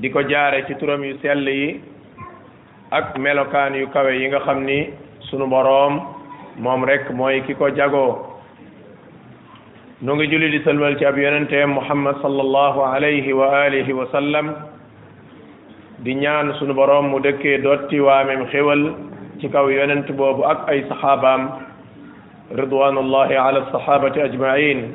di ko jaare ci turam yu sell yi ak melokaan yu kawe yi nga xam ni sunu boroom moom rekk mooy ki ko jagoo nu ngi julli di sëlmal ci ab yonenteem muhammad sallallahu alayhi wa alihi wa sallam di ñaan sunu boroom mu dëkkee dotti waamem xéwal ci kaw yonent boobu ak ay saxaabaam ridwanullahi ala sahabati ajmain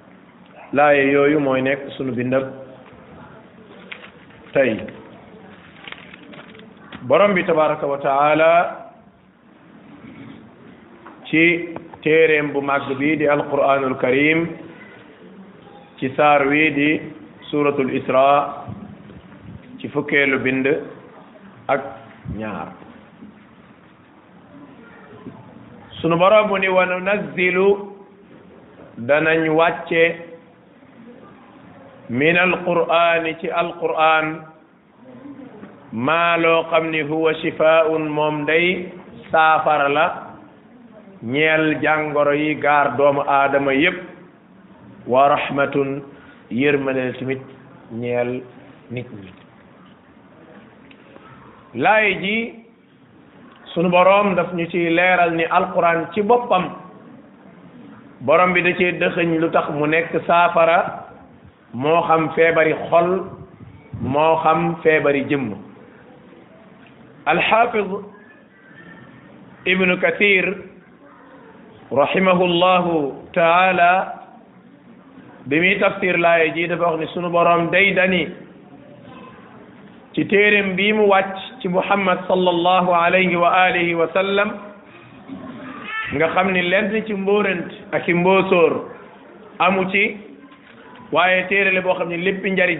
laaye yooyu mooy nekk sunu bindab tey borom bi tabaraka wa taala ci téeréem bu màgg bi di alquranul karim ci saar wi di suratul isra ci fukkeelu bind ak ñaar sunu borom mu ni wa nunazzilu danañ wàcce min alqur'ani ci alqur'an maa loo xam ni huwa shifaa'un moom day saafara la ñeel jàngoro yi gaar doomu aadama yépp wa rahmatun yërmande tamit ñeel nit ñi laay ji sunu boroom daf ñu ci leeral ni alquran ci boppam borom bi da cee dëxëñ lu tax mu nekk saafara moo xam feebari xol moo xam feebari jëmm alxaafiz ibnu kathir rahimahullahu taala bi muy tafsir laaye ji dafa wax ni sunu borom day dani ci téeréem bii mu wàcc ci muhammad sallallahu alayhi wa alihi wa sallam nga xam ni lenn ci mbóorant ak i mbóosóor amu ci waaye téere la boo xam ne lépp njariñ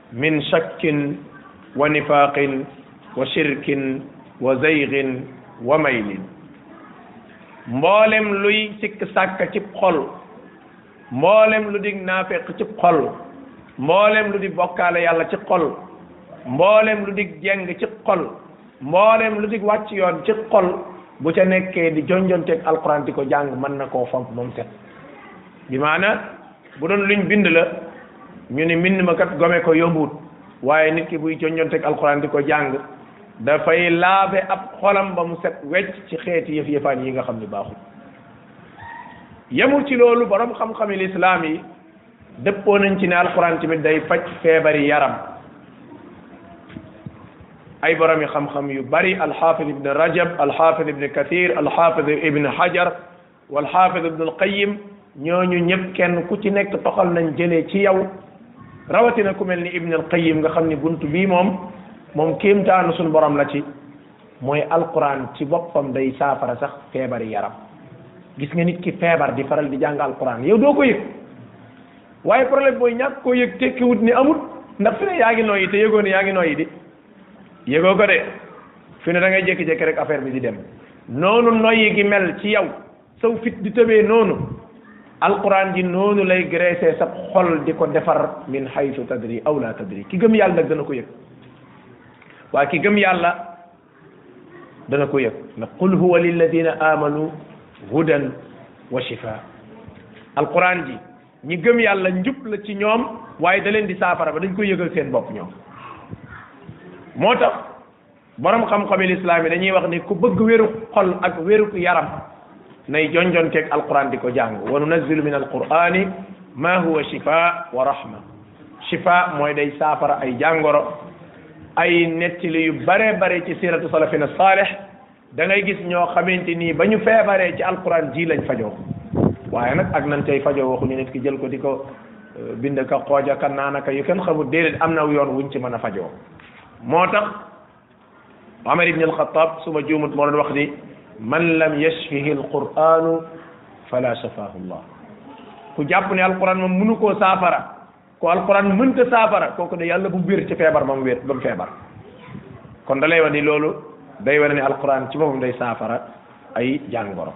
min shakkin wa nifaqin wa shirkin wa zayrin wa maylin mboolem luy sikk sàkka cib xol mboolem lu dig naafeq cib xol mboolem lu di bokkaale yàlla ci xol mboolem lu dig jeng ci xol mboolem lu dig wàcc yoon ci xol bu ca nekkee di jonjonteeg alquran di ko jàng mën na koo fomp moom set bi maana bu doon luñ bind la ñu ni mbind ma kat gome ko yombut waaye nit ki buy coññonteeg alxuraan di ko jàng dafay laabe ab xolam ba mu set wecc ci xeeti yëf yëfaan yi nga xam ni baaxul yemul ci loolu borom xam-xami lislaam yi dëppoo nañ ci ne alxuraan tamit day faj feebari yaram ay borom yi xam-xam yu bari alxaafid ibn rajab alxaafid ibn kathir alxaafid ibn hajar wal xaafid ibnul qayim ñooñu ñëpp kenn ku ci nekk toxal nañ jëlee ci yow rawatina ku mel ni ibnul qayim nga xam ni bunt bii moom moom kéemtaanu suñu borom la ci mooy alquran ci boppam day saafara sax feebari yaram gis nga nit ki feebar di faral di jàng alquran yow doo ko yëg waaye problème mooy ñàkk koo yëg tekkiwut ni amut ndax fi ne yaa ngi nooyi te yëgoon yaa ngi nooyi di yëgoo ko de fi ne da ngay jékki-jékki rek affaire bi di dem noonu noyyi gi mel ci yow saw fit di tëbee noonu alquran ji noonu lay graissé sa xol di ko defar min haythu tadri aw la tadri ki gëm yàlla nag dana ko yëg waaye ki gëm yàlla dana ko yëg na qul huwa lilladina amanu hudan wa shifa alquran ji ñi gëm yàlla njub la ci ñoom waaye da leen di saafara ba dañ koy yëgal seen bopp ñoom moo tax borom xam-xami lislaam yi dañuy wax ni ku bëgg wéru xol ak wéru yaram nay jonjonteeg alquran di ko jàng wa nunazzilu min alqurani ma huwa shifa wa rahma shifa mooy day saafara ay jàngoro ay nettali yu bare bare ci siratu salafina salih da ngay gis ñoo xamante nii ba ñu feebaree ci alquran ji lañ fajoo waaye nag ak nan cay fajoo waxuñu nit ki jël ko di ko euh, bind ka xooja ka naanaka yu kenn xamul déedéet am na yoon wuñ ci mën a fajoo moo tax Omar ibn al-Khattab su ma juumut moo doon wax ni man lam yashfihi alquranu fala shafaahu llah ku jàpp ne alquran moom mënu koo saafara ko alquran mënta saafara kooku de yàlla bu mu wér ci feebar ba mu wér ba mu feebar kon da lay wax ni loolu day wane ne alquran ci boppam day saafara ay jàngoro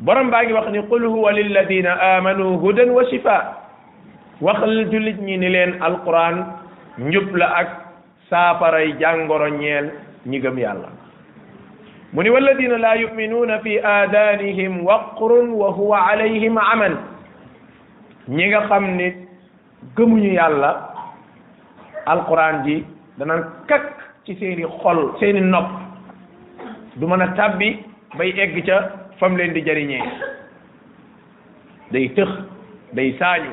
borom baa ngi wax ni qul huwa lilladina amanu hudan wa shifa waxal jullit ñi ni leen alquran njub la ak saafaray jàngoro ñeel ñi gëm yàlla mu ni walladina laa yuminuuna fi aadanihim waqrun wa huwa alayhim aman ñi nga xam ni gëmuñu yàlla alquran ji danañ kakk ci seeni xol seeni nopp du mën a tàbbi bay egg ca fam leen di jariñee day tëx day saañu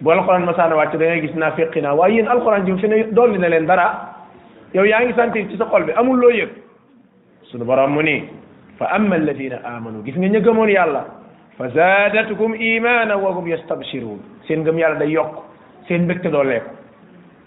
bu alxuraan masaana wàcc da ngay gis naa feqi naa waaye yéen alxuraan ji fi ne dolli na leen dara yow yaa ngi sentir ci sa xol bi amul loo yëg sunu borom mu ni fa amma alladina amanu gis nga ña gëmoon yàlla fa zaadatukum imaana wa hum yastabshiruun seen ngëm yàlla day yokk seen mbégte dooleeku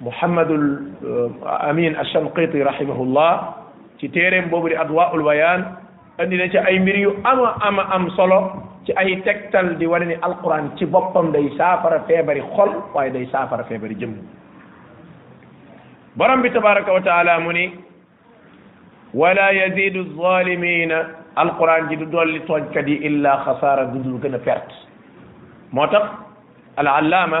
Muhammadul euh, Amin Ash-Shanqiti rahimahullah ci téeréem boobu di Adwaa'ul Bayaan andi na ci ay mbir yu ama ama am solo ci ay tegtal di wane ni alquran ci boppam day saafara feebari xol waaye day saafara feebari jëmm borom bi tabaraka wa taala mu ni wala yazidu zalimina alquran ji du dolli tooñkat yi illa xasaara dudul gën a perte moo tax al allaama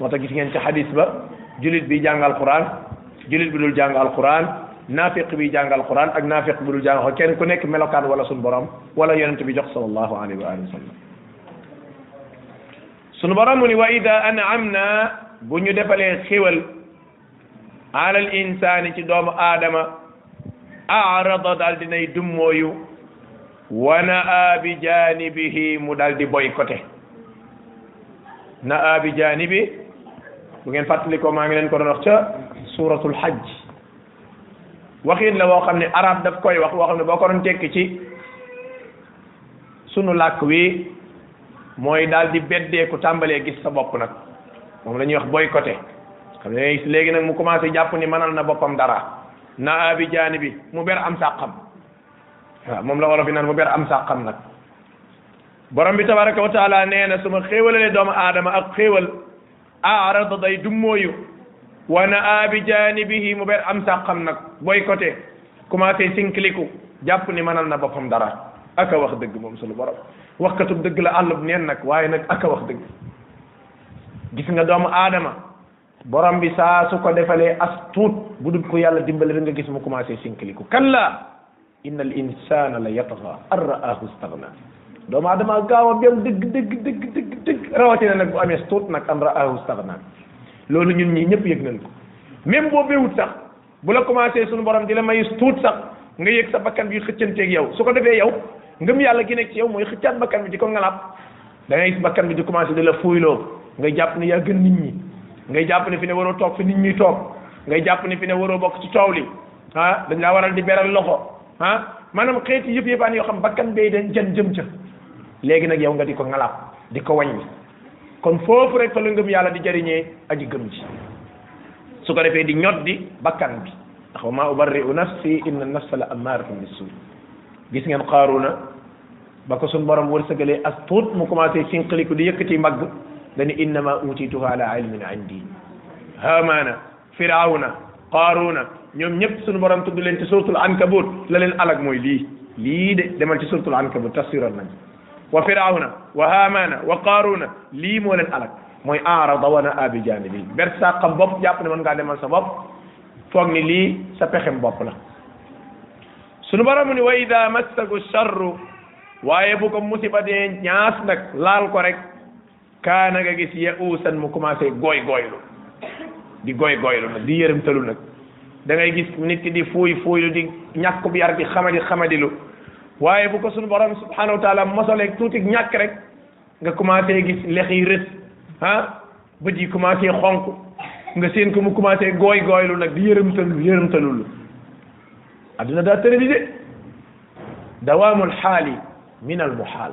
moo tax gis ngeen ci xadis ba julit bi jàng alquran julit bi dul jàng alquran naafiq bi jàng alquran ak naafiq bi dul jàng alquran kenn ku nekk melokaan wala sun borom wala yonent bi jox sallallahu alayhi wa alihi wa sallam sunu borom mu ni wa ida an'amna bu ñu defalee xéwal alal insaani ci doomu aadama arada daal dinay dummooyu wa naa bi janibihi mu daal di boycotté naa bi janibi bu ngeen fàttali ko maa ngi leen ko doon wax ca suratul hajj waxin la woo xam ne arab daf koy wax woo xam ne boo ko doon tekki ci sunu làkk wi mooy daal di beddeeku tàmbalee gis sa bopp nag moom la ñuy wax boycotté xam ne gis léegi nag mu commencé jàpp ni mënal na boppam dara na abi jaani bi mu ber am sàqam waaw moom la wolof yi naan mu ber am sàqam nag borom bi tabaraka wa taala nee na su ma xéewalalee doomu aadama ak xéewal arada day dummóoyu wa naa bi janibihi mu ber am sàqam nag boycotté commencé sinkiliku jàpp ni mënal na boppam dara aka wax dëgg moom sunu borom waxkatub dëgg la àllub neen nag waaye nag aka wax dëgg gis nga doomu aadama borom bi saa su ko defalee as tuut bu dul ko yàlla dimbale da nga gis mu commencé sinkiliku kan la inna al insana la yatgha an ra'ahu istaghna doomu aadama gaaw a beew dëgg dëgg dëgg dëgg dëgg rawatina nag bu amee tuut nag an ra'ahu istaghna loolu ñun ñi ñëpp yëg nañ ko même boo beewut sax bu la commencé suñu borom di la may tuut sax nga yëg sa bakkan bi xëccanteeg yow su ko defee yow ngëm yàlla gi nekk ci yow mooy xëccaat bakkan bi di ko ngalaab da ngay bakkan bi di commencé di la fuuyloo nga jàpp ne yaa gën nit ñi ngay jàpp ne fi ne waroo toog fi nit ñi toog ngay jàpp ne fi ne waroo bokk ci coow li ah dañ laa waral di beral loxo ah maanaam xeeti yëpp yëppaan yoo xam bakkan bay dañ jën jëm ca léegi nag yow nga di ko ngalaab di ko wàññi kon foofu rek fa la ngëm yàlla di jëriñee aji gëm ji su ko defee di ñot di bakkan bi ndax wa maa ubarri'u nafsi inna nafsa la ammaratun bisu gis ngeen xaaruna ba ko suñ borom wërsëgalee as tuut mu commencé sinqaliku di yëkkati mbagg dani innama utituha ala ilmin indi haamaana firawna qaaruna ñoom ñëpp suñu borom tudd leen ci suratul ankabut la leen alag mooy lii lii de demal ci suratul ankabut tafsiral nañ wa firawna wa hamana wa qaaruna lii moo leen alag mooy arada wana abi janibi ber sa xam bopp jàpp ne mën ngaa demal sa bopp foog ni lii sa pexem bopp la sunu borom ni wa ida massaku charru waaye bu ko musiba dee ñaas nag laal ko rek kaana nga gis ya uusan mu commencé gooy gooylu di gooy gooylu nag di yërëmtalu nag da ngay gis nit ki di fuuy fuuylu di ñàkk bi yar di xamadi xamadilu waaye bu ko suñu borom subhanahu wa taala mosalee tuuti ñàkk rek nga commencé gis lex yi rës ah bët yi commencé xonk nga seen ko mu commencé gooy gooylu nag di yërëmtalu yërëmtalul adduna daa tërëdi de dawaamul xaali min al muhaal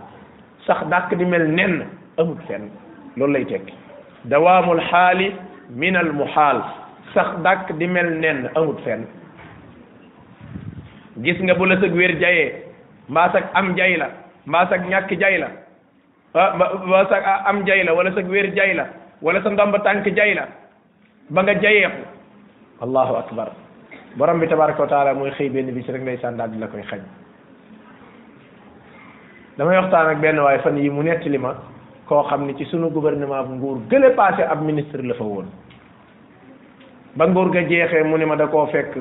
sax dàkk di mel nenn amul fenn loolu lay tekki dawaamul xaali min al muhaal sax dàkk di mel nenn amut fenn gis nga bu la sëg wér jayee mbaa sag am jay la mbaa sag ñàkk jay la ah, mbaa sag am jay la wala sag wér jay la wala sa ndomba tànk jay la ba nga jayeexu allahu akbar borom bi tabaraka wa taala mooy xëy benn bis rek ndeysaan daal di la koy xañ damay waxtaan ak benn waaye fan yi mu nettali ma koo xam ni ci sunu gouvernement bu nguur gële passé ab ministre la fa woon ba nguur ga jeexee mu ne ma da koo fekk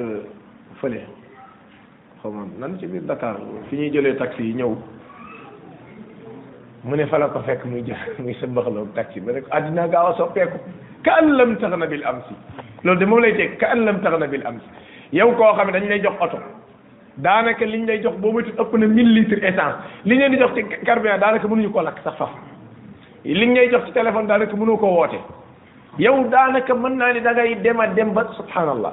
fële xaw ma nan ci biir Dakar fi ñuy jëlee taxi yi ñëw mu ne fa la ko fekk muy jël muy sa mbaxaloo taxi ba rek àddina gaaw a soppeeku ka an lam tax na bil am si loolu de moom lay teg ka an lam tax na bil am si yow koo xam ne dañ lay jox oto daanaka liñ lay jox boo moytuwul ëpp na 1000 litres essence li leen di jox ci carburant daanaka mënuñu koo lakk sax faf liñ lay jox ci téléphone daanaka mënoo koo woote. yow daanaka mën naa ni da ngay dem a dem ba subhanallah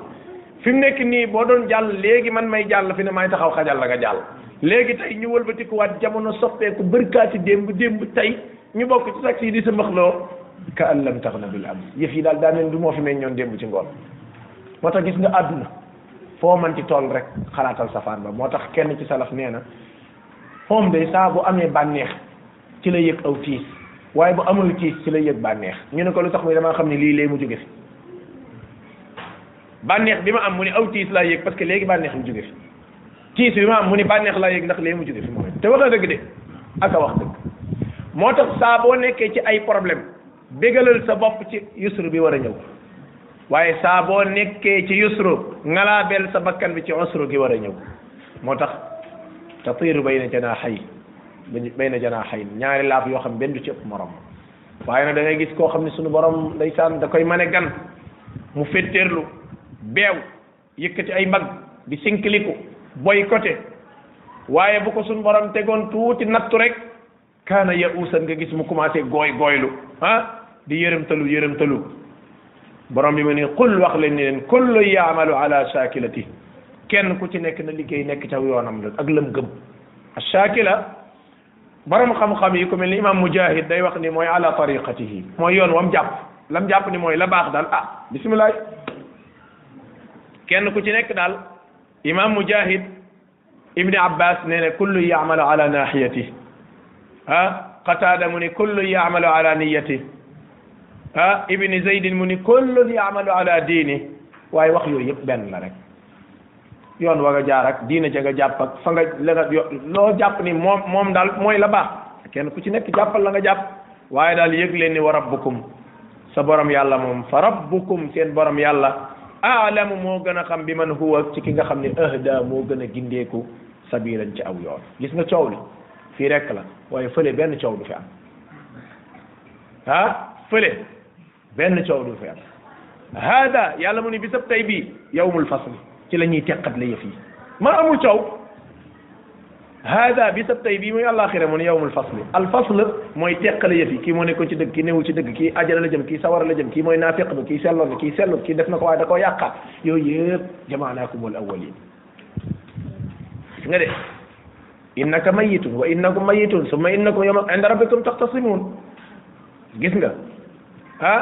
fi mu nekk nii boo doon jàll léegi man may jàll fi ne may taxaw xajal la nga jàll léegi tey ñu wëlbatikuwaat jamono soppeeku bërkaati démb démb tey ñu bokk ci taxi yi di sa maxloo ka an lam tax na bil am yëf yi daal daa mel du moo fi mel ñoon démb ci ngoon moo tax gis nga àdduna foo man ci tool rek xalaatal safaan ba moo tax kenn ci salaf nee na moom day saa bu amee bànneex ci la yëg aw tiis waaye bu amul tiis ci la yëg bànneex ñu ne ko lu tax muy damaa xam ne lii lay mu jóge fi bànneex bi ma am mu ne aw tiis laa yëg parce que léegi bànneex mu jóge fi tiis bi ma am mu ne bànneex laa yëg ndax léegi mu jóge fi moom te wax na dëgg de ak a wax dëgg moo tax saa boo nekkee ci ay problème bégalal sa bopp ci yusru bi war a ñëw waaye saa boo nekkee ci yusru ngalaabeel sa bakkan bi ci usru gi war a ñëw moo tax tatiiru bayna janaaxay bayna janaaxay ñaari laaf yoo xam benn du ci ëpp morom waaye nag da gis koo xam ne suñu borom ndeysaan da koy mane gan mu fetteerlu beew yëkkati ay mbagg di sinkiliku boycotté waaye bu ko suñu borom tegoon tuuti nattu rek kaana ya uusan nga gis mu commencé gooy gooylu ah di yërëmtalu yërëmtalu borom bi ma ne qul wax leen ni leen kullu yaamalu ala shakilati kenn ku ci nekk na liggéey nekk ca yoonam la ak lam gëm ashakila borom xam-xam yi ku mel ni imam mujahid day wax ni mooy ala tariqatihi mooy yoon wam jàpp lam jàpp ni mooy la baax daal ah bisimilah kenn ku ci nekk daal imam mujahid ibni abbas nee ne kullu yaamalu ala nahiyati ah qatada mu ni kullu yaamalu ala niyati ah ibni zaydin mu ni kullu yaamalu ala diini waaye wax yooyu yëpp benn la rek yoon wa nga jaar ak diina ja nga jàpp ak fa nga la nga loo jàpp ni moom moom daal mooy la baax kenn ku ci nekk jàppal la nga jàpp waaye daal yëg leen ni wa rabbukum sa borom yàlla moom fa rabbukum seen borom yàlla aalamu moo gën a xam bi man huwa ci ki nga xam ne ahda moo gën a gindeeku sabilan ci aw yoon gis nga coow li fii rekk la waaye fële benn coow du fi am ah fële benn coow du fi am hada yàlla mu ni bisab tey bii yawmul fasli ci la ñuy teqat la yëf yi ma amul coow hada bi sab tey bii mooy àllaaxira mu ne yawmul fasli al fasl mooy teqale yëf yi kii moo nekkoon ci dëgg kii newul ci dëgg kii ajara la jëm kii sawara la jëm kii mooy naafiq ba kii selloon na kii sellut kii def na ko waaye da koo yàqaat yooyu yëpp jamaanaakum wal awwalin gis nga de innaka mayitun wa innakum mayitun summa innakum yawma inda rabbikum taxtasimun gis nga ah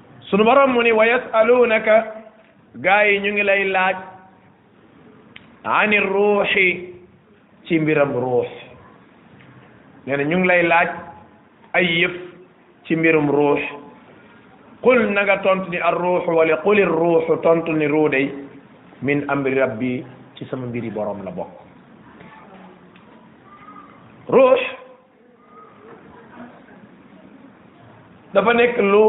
sunu borom mu ni wa yasalunaka gaa yi ñu ngi lay laaj ani ruuxi ci mbiram ruux nee na ñu ngi lay laaj ay yëf ci mbirum ruux qul na nga tontu ni ar ruux wala quli ruux tontu ni ruu day min amri rabbi ci sama mbiri borom la bokk ruux dafa nekk lu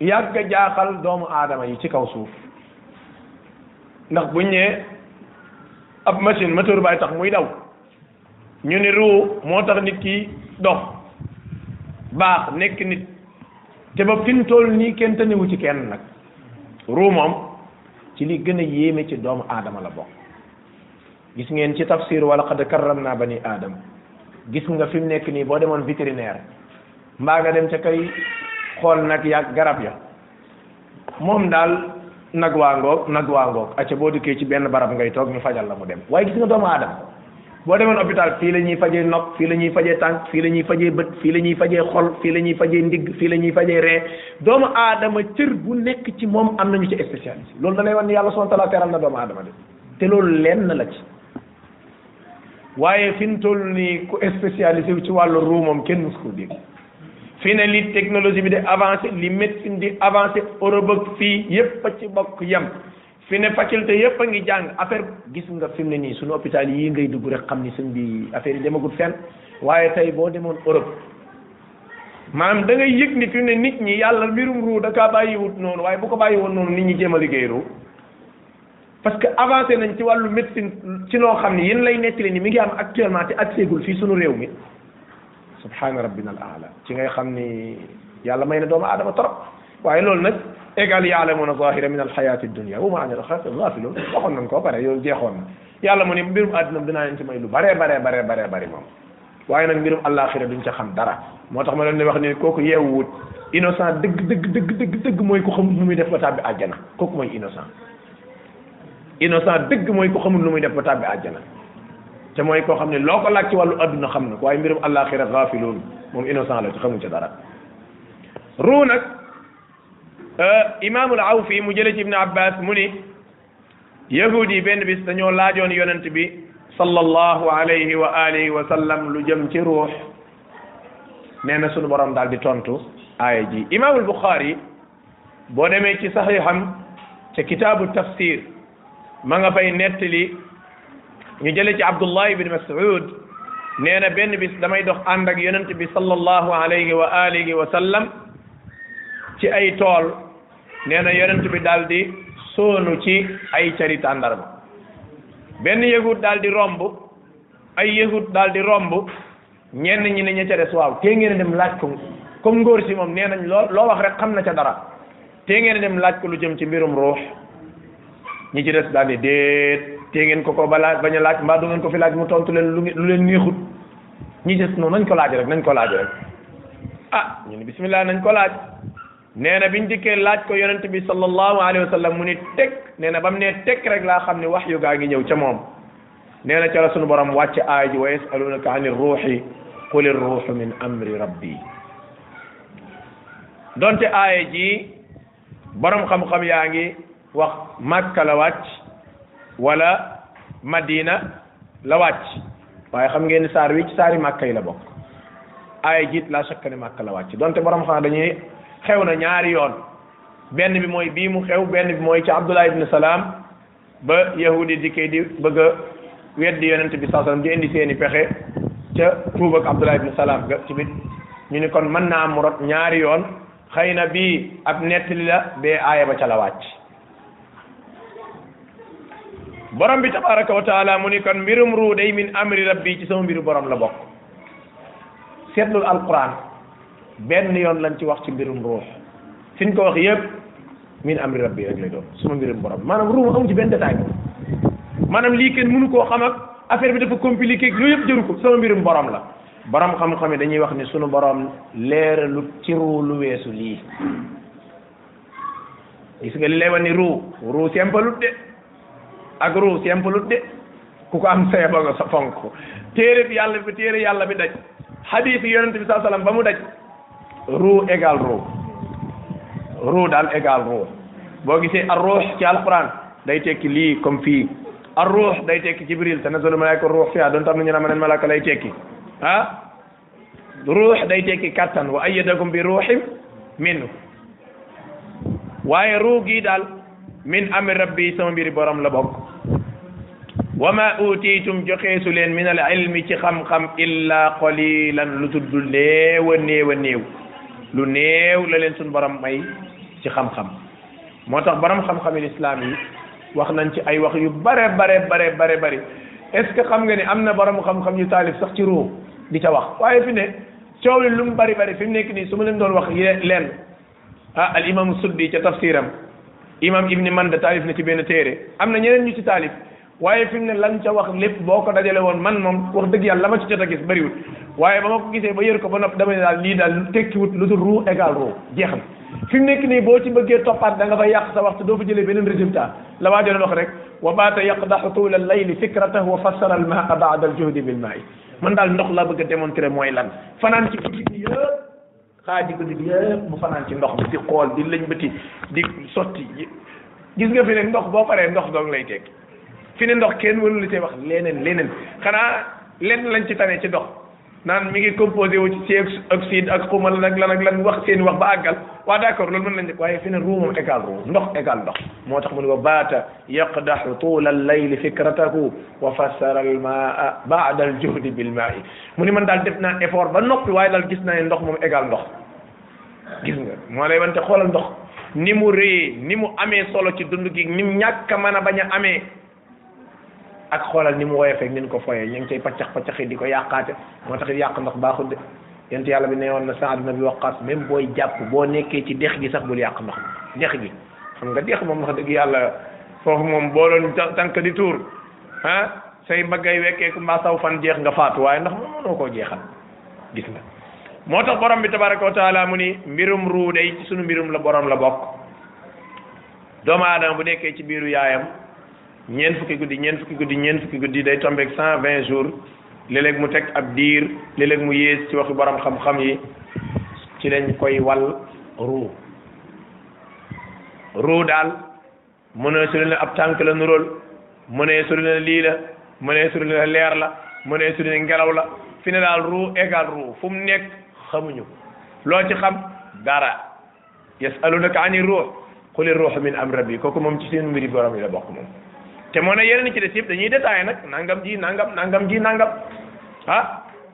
yàgg a jaaxal doomu aadama yi ci kaw suuf ndax buñ ñee ab machine moteur baay tax muy daw ñu ni ruu moo tax nit ki dox baax nekk nit te ba fi mu toll nii kenn tënewu ci kenn nag ruu moom ci li gën a yéeme ci doomu aadama la bokk gis ngeen ci tafsir wala qad karram naa bani aadam gis nga fi mu nekk nii boo demoon vétérinaire mbaa nga dem ca kay xool nag yàgg garab ya moom daal nag waa ngoog nag waa ngoog acca boo dikkee ci benn barab ngay toog ñu fajal la mu dem waaye gis nga doomu aadama boo demoon hôpital fii la ñuy fajee nopp fii la ñuy fajee tànk fii la ñuy fajee bët fii la ñuy fajee xol fii la ñuy fajee ndigg fii la ñuy fajee ree doomu aadama cër bu nekk ci moom am nañu ci spécialiste loolu da lay wan ne yàlla subhanahu wa taala teral na doomu aadama de te loolu lenn la ci waaye fi mu toll nii ku spécialisé wu ci wàllu ruu moom kenn mus ko dégg fii ne li technologie bi di avancé li médecine di avancé Europe ak fii yépp a ci bokk yem fi ne faculté yépp a ngi jàng affaire gis nga fi mu ne nii suñu hôpital yii ngay dugg rek xam ni sëñ bi affaire yi demagut fenn waaye tey boo demoon Europe maanaam da ngay yëg ni fi ne nit ñi yàlla mbirum ruu da kaa bàyyiwut noonu waaye bu ko bàyyi woon noonu nit ñi jéem a liggéey ruu parce que avancé nañ ci wàllu médecine ci loo xam ne yéen lay nettali ni mi ngi am actuellement te ak séegul fii sunu réew mi subhaana rabbina al aala ci ngay xam ni yàlla may na doomu aadama trop waaye loolu nag égal yaalamuna zahira min alxayati dunia wa ma an alaxirati gafilun waxoon nañ ko pare yow jeexoon na yàlla mu ne mbirum àddina dinaa leen ci may lu bare bare bare bare bari moom waaye nag mbirum àllaaxira duñ ca xam dara moo tax ma leen di wax ni kooku yeewuwut innocent dëgg dëgg dëgg dëgg dëgg mooy ku xamul nu muy def ba tàbbi àjjana kooku mooy innocent innocent dëgg mooy ku xamul nu muy def ba tàbbi àjjana te mooy koo xam ne loo ko laaj ci wàllu adduna xam na ko waaye mbirum àllaaxira gaafiloon moom innocent la ci xamu ca dara ruu nag imaamul awfi mu jële ci ibne abbas mu ni yahudi yi benn bis dañoo laajoon yonent bi sallallahu alayhi wa alihi wa sallam lu jëm ci ruux nee na sunu borom daal di tontu aaya ji imaamul buxaari boo demee ci saxiixam ca kitaabu tafsir ma nga fay nettali ñu jële ci abdullah ibn mas'ud nee na benn bis damay dox ànd ak yonent bi sallallahu alayhi wa alihi wa sallam ci ay tool nee na yonent bi daal di soonu ci ay cari tàndarma benn yahud daal di romb ay yahud daal di romb ñenn ñi ne ña ca des waaw tee ngeen dem laaj ko comme ngóor si moom nee nañ loo loo wax rek xam na ca dara tee ngeen dem laaj ko lu jëm ci mbirum ruux ñi ci des daal di déet tee ngeen ko ko ba laaj bañ a laaj mbaa du ngeen ko fi laaj mu tontu leen lu lu leen neexut ñi des noonu nañ ko laaj rek nañ ko laaj rek ah ñu ne bismillah nañ ko laaj nee na biñ dikkee laaj ko yonent bi sallallahu alayhi wa sallam mu ni teg nee na ba mu nee teg rek laa xam ne wax yu gaa ngi ñëw ca moom nee na ca la sunu borom wàcc aay ji wa yasalunaka ani ruuxi quli ruuxu min amri rabbi donte aaya ji borom xam-xam yaa ngi wax màkka la wàcc wala madina la wàcc waaye xam ngeen ni saar wi ci saari màkka yi la bokk aaya jiit laa sakka ne màkka la wàcc donte borom xam dañuy xew na ñaari yoon benn bi mooy bii mu xew benn bi mooy ci abdullah ibn salaam ba yahudi dikkee di bëgg a weddi yonent bi saa sallam di indi seeni pexe ca tuub ak abdullah ibn salaam ga ci bit ñu ni kon mën naa mu rot ñaari yoon xëy na bii ab nettali la bee aaya ba ca la wàcc borom bi tabaraka wa taala mu ni kon mbirum ruu day min amri rabbi ci sama mbiru borom la bokk seetlul alquran benn yoon lañ ci wax ci mbirum ruux fi ñu ko wax yëpp min amri rabbi rek lay doon sama mbirum borom maanaam ruux amu ci benn détail maanaam lii kenn mënu koo xam ak affaire bi dafa compliqué loolu yëpp jëru ko sama mbirum borom la borom xam-xam yi dañuy wax ni sunu borom leeralu ci ruu lu weesu lii gis nga li lay wax ni ruu ruu sempalut de ak ruu sempalut de ku ko am sayaba nga sa fonk téere bi yàlla bi téere yàlla bi daj xadiis yonent bi saa salaam ba mu daj ruu égal ruu ruu daal égal ruu boo gisee ar ruux ci alquran day tekki lii comme fii ar ruux day tekki jibril tanazzalu malaika ruux fiha doon tam nañu ne ma ne malaaka lay tekki ah ruux day tekki kattan wa ayyadakum bi ruuxim minhu waaye ruu gii daal min amri rabbi sama mbiri borom la bokk wa ma utiitum joxeesu leen min al ilmi ci xam-xam illa qalilan lu tudd lu néew a néew a néew lu néew la leen suñ borom may ci xam-xam moo tax borom xam-xami lislaam yi wax nañ ci ay wax yu bare bare bare bare bari est ce que xam nga ni am na borom xam-xam yu taalif sax ci ruux di ca wax waaye fi ne coow li lu mu bari bari fi mu nekk nii su ma leen doon wax yee leen ah al imam suddi ca tafsiram imam ibni manda taalif na ci benn téere am na ñeneen ñu ci taalif waaye fi mu ne lan ca wax lépp boo ko dajale woon man moom wax dëgg yàlla la ma ci jot a gis bëriwul waaye ba ma ko gisee ba yër ko ba nopp damay daal lii daal tekkiwut lu dul ruu égal ruu jeex na fi mu nekk nii boo ci bëggee toppaat da nga fa yàq sa waxtu doo fa jëlee beneen résultat la waa doon wax rek wa baata yaqdaxu tuula layli fikratahu wa fassara al maa baada al juhdi bil maay man daal ndox laa bëgg a démontrer mooy lan fanaan ci guddi gi yëpp xaaji guddi gi yëpp mu fanaan ci ndox mi di xool di lañ bëti di sotti gis nga fi ne ndox boo paree ndox doog lay teg fi ne ndox kenn wënu li tey wax leneen leneen xanaa lenn lañ ci tane ci ndox naan mi ngi composé wu ci ceeb oxyde ak xumal nag lan ak lan wax seen wax ba àggal waa d'accord loolu mën nañ ne waaye fi ne ruu moom égal ruu ndox égal ndox moo tax mu ne wa baata yaqdaxu tuula al layli fikratahu wa fassara al maa baada al juhdi bil maai mu ni man daal def naa effort ba noppi waaye daal gis naa ne ndox moom égal ndox gis nga moo lay wante xoolal ndox ni mu réyee ni mu amee solo ci dund gi ni mu ñàkk a mën a bañ a amee ak xoolal ni mu woyofee ni ñu ko foyee ñu ngi cay paccax paccax yi di ko yàqaate moo tax yàq ndox baaxul de yent yàlla bi ne woon na Saad na bi Waqqas même booy jàpp boo nekkee ci dex gi sax bul yàq ndox dex gi xam nga dex moom wax dëgg yàlla foofu moom boo doon tànk di tuur ah say mbaggay wekkeeku mbaa saw fan jeex nga faatu waaye ndax moom mënoo koo jeexal gis nga moo tax borom bi tabaraka wa taala mu ni mbirum ruu day ci sunu mbirum la borom la bokk doomu aadama bu nekkee ci biiru yaayam ñeent fukki guddi ñeent fukki guddi ñeent fukki guddi day tombeeg cent vingt jours léeg mu teg ab diir léeg mu yées ci waxi borom xam-xam yi ci lañ koy wal ruu ruu daal mu ne su ne ab tànk la nuróol mu ne su ne lii la mu ne su ne leer la mu ne su ne ngelaw la fi ne daal ruu égal ruu fu mu nekk xamuñu loo ci xam dara yasalunaka ani ruux quli ruux min am rabbi kooku moom ci seen mbiri borom yi la bokk moom te moo ne yeneen ci des yëpp dañuy détaillé nag nangam ji nangam nangam ji nangam ah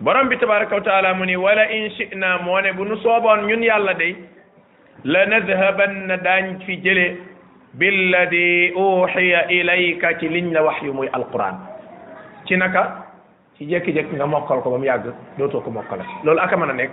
borom bi tabaraka wa taala mu ni wala in shi'na moo ne bu nu sooboon ñun yàlla day la nadhabanna daañ fi jële billadi uxiya ilayka ci liñ la wax yu muy alquran ci naka ci jékki-jékki nga mokkal ko ba mu yàgg dootoo ko mokkala loolu aka mën a nekk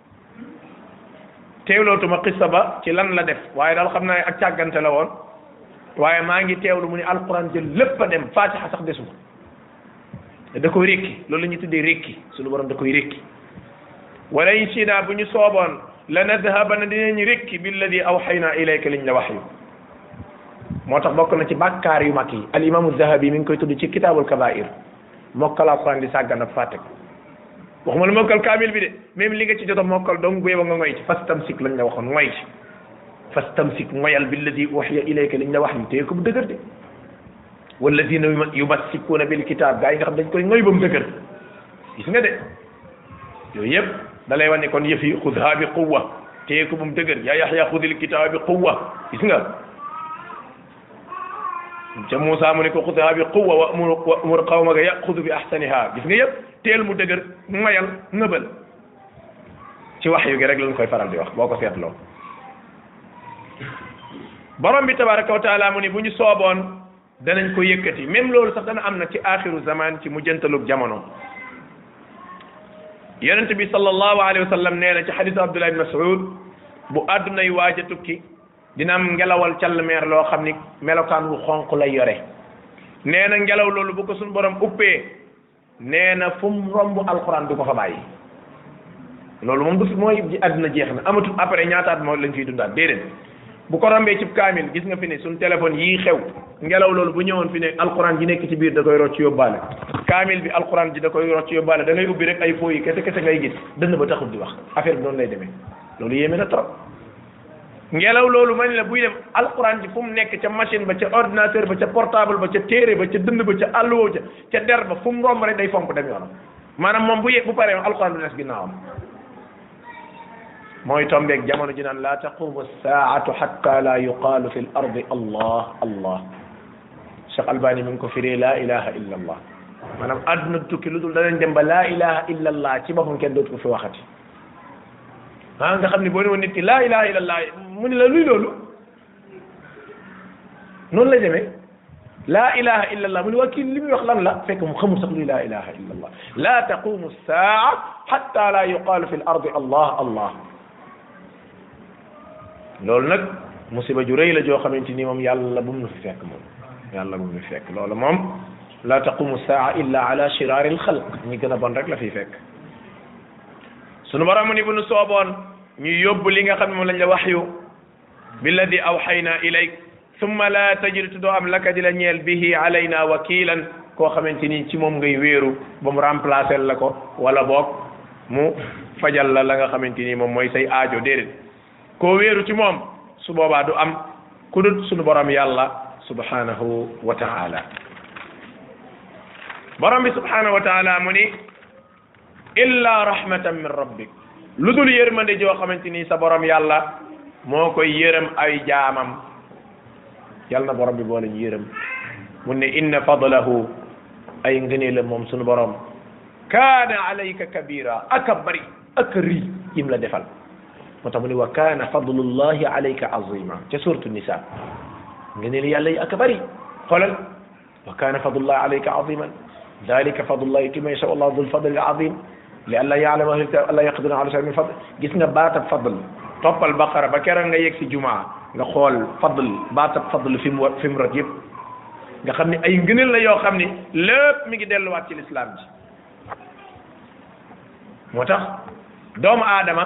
teewlootuma xissa ba ci lan la def waaye daal xam naa ak càggante la woon waaye maa ngi teewlu mu ne alquran jël lépp a dem fatiha sax desu da koy rékki loolu la ñuy tuddee rékki suñu borom da koy rékki wala in shina bu ñu sooboon la nadhabana dinañ rékki billadi awxayna ilayka liñ la wax yu moo tax bokk na ci bàkkaar yu mag yi al imaamu zahabi mi ngi koy tudd ci kitaabul kabair mokkal alxuraan di sàggan ak fàtte ko waxuma la mokkal kaamil bi de même li nga ci jot a mokkal donc bu yeba nga ngoy ci fastamsik lañ la waxoon ngoy ci fastamsik ngoyal billadi uxiya ilayka liñ la wax yi téye ko bu dëgër de walladina yumassikuuna bil kitaab gaa yi nga xam dañ koy ngoy ba mu dëgër gis nga de yooyu yëpp da lay wan ne kon yëf yi xudha bi quwwa téye ko bu mu dëgër yaa yaxya xudil kitaab bi quwwa gis nga ca Moussa mu ne ko xutuha bi quwa wa amur wa amur qawmaka yaxudu bi ahsaniha gis nga yëpp teel mu dëgër mayal nëbal ci wax yu gi rek lañ koy faral di wax boo ko seetloo borom bi tabaraka wa taala mu ni bu ñu sooboon danañ ko yëkkati même loolu sax dana am na ci axiru zaman ci mujjantalug jamono yonent bi sallallahu alayhi wa sallam nee na ci xadisu abdullah ibn mas'ud bu àddunay waaj a tukki dina am ngelawal callmeer loo xam ni melokaan wu xonq lay yore nee na ngelaw loolu bu ko suñu borom uppee nee na fu mu romb alxuraan du ko fa bàyyi loolu moom du mooy àddina jeex na amatul après ñaataat moo lañ fiy dundaat déedéet bu ko rombee cib kaamil gis nga fi ne suñ téléphone yii xew ngelaw loolu bu ñëwoon fi ne alxuraan ji nekk ci biir da koy rocc yóbbaale kaamil bi alxuraan ji da koy rocc yóbbaale da ngay ubbi rek ay foo yi kese kese ngay gis dënn ba taxul di wax affaire bi noonu lay demee loolu yéeme na trop ngelaw loolu ma ne la buy dem alxuraan ji fu mu nekk ca machine ba ca ordinateur ba ca portable ba ca téere ba ca dënd ba ca àlluwo ca ca der ba fu mu romb rek day fonk dem yoonam maanaam moom bu yegg bu paree alxuraan du des ginnaawam mooy tombeeg jamono ji naan laa taqumu saatu xatta laa yuqaalu fi l ardi allah allah Cheikh Albani mi ngi ko firee laa ilaha illa allah maanaam àdduna tukki lu dul danañ dem ba laa ilaha illa allah ci boppam kenn dootu ko fi waxati ah nga xam ne boo ne woon nit ki laa ilaha illallah mu ne la luy loolu noonu lay demee laa ilaha illallah mu ne waa kii li muy wax lan la fekk mu xamul sax luy laa ilaha illallah laa taqumu saa xatta laa yuqaalu fi l ardi allah allah loolu nag musiba ju rëy la joo xamante ni moom yàlla bu mu nu fi fekk moom yàlla bu mu nu fi fekk loolu moom laa taqumu saa illa ala shiraari l xalq ñi gën a bon rek la fiy fekk sunu borom ni bu nu sooboon ñu yóbbu li nga xam ne moom lañ la waxyu billadi awxayna ilayk summa la tajidu tudoo am laka di la ñeel bihi alayna wakilan koo xamante ni ci moom ngay wéeru ba mu remplacer la ko wala boog mu fajal la la nga xamante ni moom mooy say aajo déedéet koo wéeru ci moom su boobaa du am ku dut sunu borom yàlla subhanahu wa taala borom bi subhanahu wa taala mu ni illa rahmatan min rabbik lu dul yërmande joo xamante ni sa borom yàlla moo koy yërëm ay jaamam yàlla na borom bi boole ñu yërëm mu ne inna fadlahu ay ngëneelam moom sunu borom kaana alayka kabira aka bari aka ri yim la defal moo tax mu ne wa kaana fadlullahi alayka azima ca surtu nisa ngëneel yàlla yi aka bari xoolal wa kaana fadlullahi alayka aziman dalika fadlullahi yuti man yashaa wallahu dul fadlil azim li an la yaalama alla yaqdiru ala shay'in min fadl gis nga baatab fadl toppal baqara ba keroog nga yegg si jumaa nga xool fadl baatab fadl fi mu fi mu rot yëpp nga xam ne ay ngëneel la yoo xam ne lépp mi ngi delluwaat ci lislaam ji moo tax doomu aadama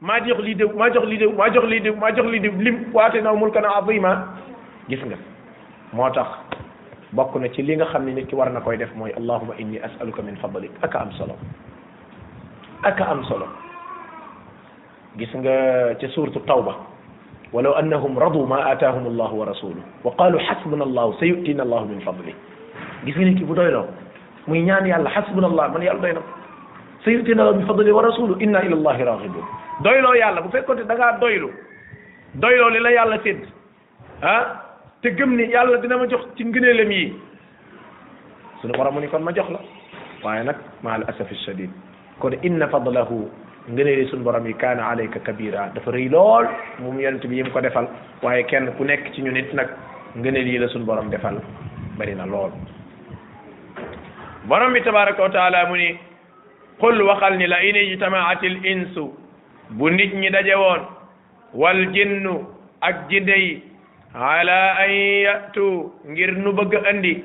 maa jox lii diw maa jox lii diw maa jox lii diw maa jox lii diw lim waate naa mulkan azima gis nga moo tax bokk na ci li nga xam ne nit ki war na koy def mooy allahuma inni asaluka min fadlik aka am solo aka am solo gis nga ca suurtu tawba walaw annahum radu ma ataahum allahu wa rasuluhu wa qalu xasbuna allahu sa yutina allahu min fadli gis nga nit ki bu doyloo muy ñaan yàlla hasbunallah man yàlla doy na sayutina la bi fadli wa rasulu inna ila allahi raghibun doyloo yàlla bu fekkoonte da ngaa doylu doyloo li la yàlla sédd ah te gëm ni yàlla dina ma jox ci ngëneelam yi sunu borom mu ni kon ma jox la waaye nag maal asafi shadid kon inna fadlahu ngëneeli suñu borom yi kaana alayka kabira dafa rëy lool moom yonent bi yim ko defal waaye kenn ku nekk ci ñu nit nag ngëneel yi la suñu borom defal bari na lool borom bi tabaraka wa taala mu ni qul waxal ni la in ijtamaat al insu bu nit ñi daje woon wal jinnu ak jinne yi ala an yatu ngir nu bëgg andi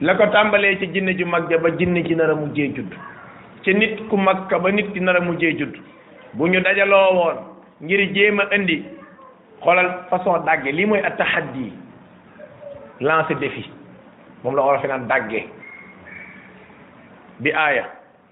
la ko tàmbalee ci jinne ju mag ja ba jinne ji nar a mujjee judd ci nit ku mag ka ba nit ki nar a mujjee judd bu ñu dajaloo woon ngir jéem a indi xoolal façon dàgge lii mooy at tahaddi lancer défi moom la olof naan dàgge bi aaya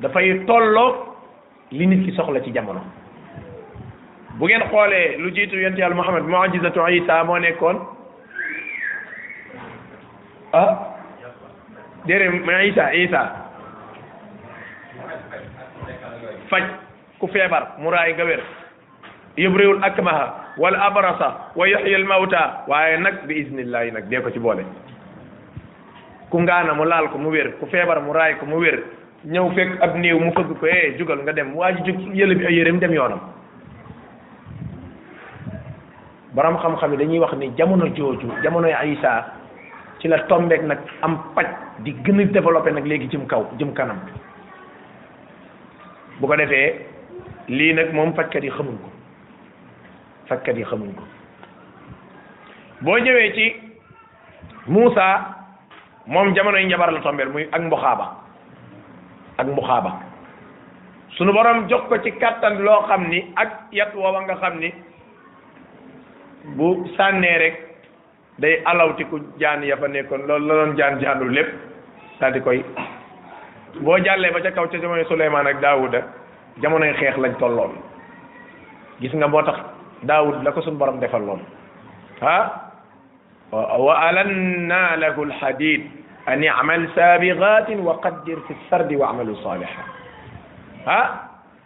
dafay tolloog li nit ki soxla ci jamono bu ngeen xoolee lu jiitu yonent yàlla Muhammad mu'jizatu Isa moo nekkoon ah déedéet mais Isa Isa faj ku feebar mu raay nga wér yubriul akmaha wal abrasa wa yuhyi al mawta waaye nag bi iznillahi nag dee ko ci boole ku ngaana mu laal ko mu wér ku feebar mu raay ko mu wér ñëw fekk ab néew mu fëgg ko eh jugal nga dem waa ji jug yële bi ay yërëm dem yoonam borom xam-xam yi dañuy wax ni jamono jooju jamonoy Isa ci la tombeek nag am paj di gën a développé nag léegi jëm kaw jëm kanam bu ko defee lii nag moom fajkat yi xamuñ ko fajkat yi xamuñ ko boo ñëwee ci Moussa moom jamono yi njabar la tombeel muy ak mboxaaba ak mboxaaba sunu borom jox ko ci kàttan loo xam ni ak yat woowa nga xam ni bu sànnee rek day alawtiku jaan ya fa nekkoon loolu la doon jaan jaanul lépp daal di koy boo jàllee ba ca kaw ca jamonoy Suleymaan ak Daawuda jamonoy xeex lañ tolloon gis nga moo tax Daawud la ko suñu borom defal loon ah wa alanna lahu alhadid an i'mal sabiqatin wa qaddir fi sardi wa amalu salihan ah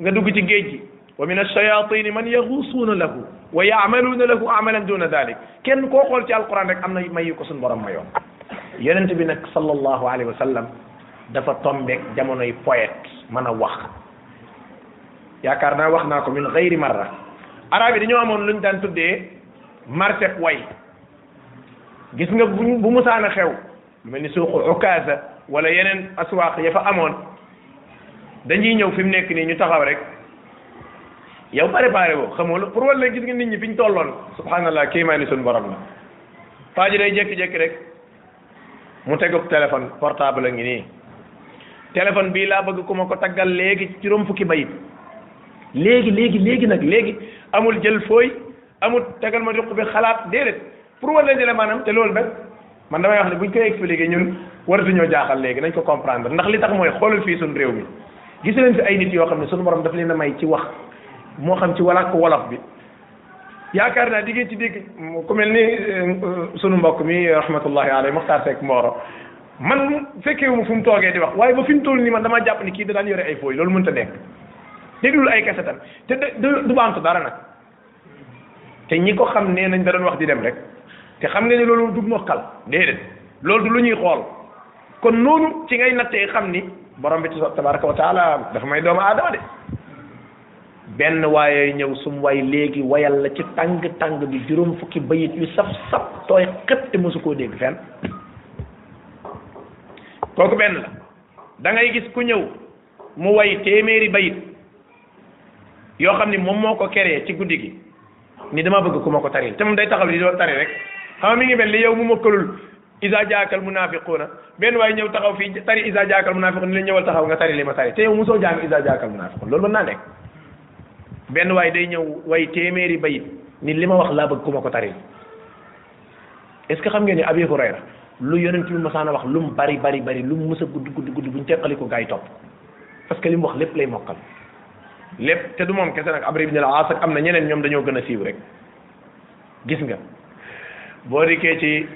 nga dugg ci géej gi wa min alshayatini man yaxuusuuna lahu wa yaamaluuna lahu amalan duna dalik kenn koo xool ci alquran rek am na may yu ko suñu borom mayoon yonent bi nag sallallahu alayhi wa sallam dafa tombeek jamonoy poète mën a wax yaakaar naa wax naa ko min xayri marra arab yi dañoo amoon lu ñu daan tuddee marché way gis nga bu bu musaana xew lu mel ni suuqu Ukaasa wala yeneen aswaaq ya fa amoon dañuy ñëw fi mu nekk nii ñu taxaw rek yow préparé woo xamoo la pour wala gis nga nit ñi fi ñu tolloon subhanallah kii maa ni suñu borom la waa ji day jékki-jékki rek mu tegub téléphone portable la ngi nii téléphone bii laa bëgg ku ma ko taggal léegi juróom fukki bayit léegi léegi léegi nag léegi amul jël fooy amul tegal ma ruq bi xalaat déedéet pour wan leen di la maanaam te loolu nag man damay wax ne buñ koy expliquer ñun waratuñoo jaaxal léegi nañ ko comprendre ndax li tax mooy xoolal fii suñ réew mi gis leen fi ay nit yoo xam ne suñu borom daf leen a may ci wax moo xam ci walaak wolof bi yaakaar naa di ngeen ci dégg ku mel ni euh, sunu mbokk mi rahmatullahi alayhi Muxtaar Seck Mboro man fekkewu ma fu mu toogee di wax waaye ba fi mu toll nii man damaa jàpp ni kii da daan yore ay fooy loolu mënta nekk déglul ay kasetam te du baamtu dara nag te ñi ko xam nee nañ da doon wax di dem rek te xam nga ne loolu du mokkal déedéet loolu du lu ñuy xool kon noonu ci ngay nattee xam ni borom bi tabaraka wa taala dafa may doomu aadama de benn waaye ñëw sum way léegi wayal la ci tàng tàng bi juróom fukki bayit yu saf saf tooy xëpp te mosu koo dégg fenn kooku benn la da gis ku ñëw mu way téeméeri bayit yoo xam ni moom moo ko keree ci guddi gi ni dama bëgg ku ma ko taril te moom day taxaw li doo tari rek xam mi ngi mel ni yow mu mokkalul isa jaakal munafiquuna benn waaye ñëw taxaw fii tari isa jaakal munafiquuna ni la ñëwal taxaw nga tari li ma tari te yow mosoo jàng isa jaakal munafiquuna loolu mën naa nekk benn waaye day ñëw way téeméeri bayit ni li ma wax laa bëgg ku ma ko taril est-ce que xam ngeen ni Abi Hurayra lu yonent bi masaana wax lu mu bari bari bari lu mu mës a gudd gudd gudd bu ñu teqali ko gaa yi topp parce que li mu wax lépp lay mokkal lépp te du moom kese nag Amr ibn al-As ak am na ñeneen ñoom dañoo gën a siiw rek gis nga boo dikkee ci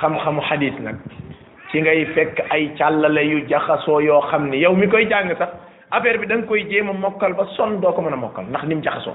xam-xamu xadiis nag ci ngay fekk ay càllale yu jaxasoo yoo xam ni yow mi koy jàng sax affaire bi da nga koy jéem a mokkal ba sonn doo ko mën a mokkal ndax ni mu jaxasoo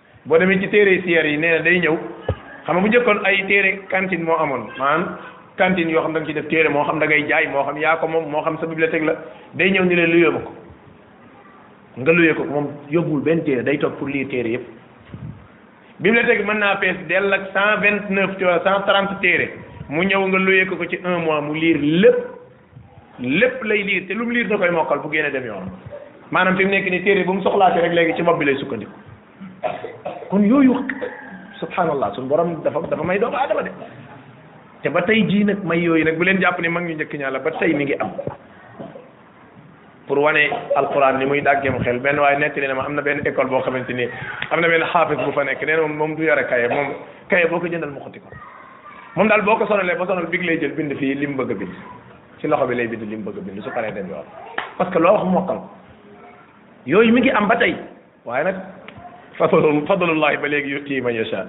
boo demee ci téere siyaar yi nee na day ñëw xam nga bu njëkkoon ay téere cantine moo amoon maanaam cantine yoo xam da nga ci def téere moo xam da ngay jaay moo xam yaa ko moom moo xam sa bibliothèque la day ñëw ni leen luyee ma ko nga luyee ko moom yóbbul benn téere day toog pour lire téere yëpp bibliothèque mën naa fees dell ak cent vingt neuf wala cent trente téere mu ñëw nga luyee ko ko ci un mois mu lire lépp lépp lay liir te lu mu liir da koy mokkal bu génne dem yoon maanaam fi mu nekk ni téere bu mu soxlaati rek léegi ci bopp bi lay sukkandiku kon yooyu subhanallah suñu borom dafa dafa may doomu aadama de te ba tey jii nag may yooyu nag bu leen jàpp ne mag ñu njëkk ñaa la ba tey mi ngi am pour wane alquran ni muy dàggeem xel benn waaye nettali na ma am na benn école boo xamante ni am na benn xaafis bu fa nekk nee na moom moom du yore kaye moom kaye boo ko jëndal mu xotti ko moom daal boo ko sonalee ba sonal big lay jël bind fii li mu bëgg a bind ci loxo bi lay bind li mu bëgg a bind su paree dem yoon parce que loo wax mokkal yooyu mi ngi am ba tey waaye nag fadlu fadlullahi ba léegi yutii man yasha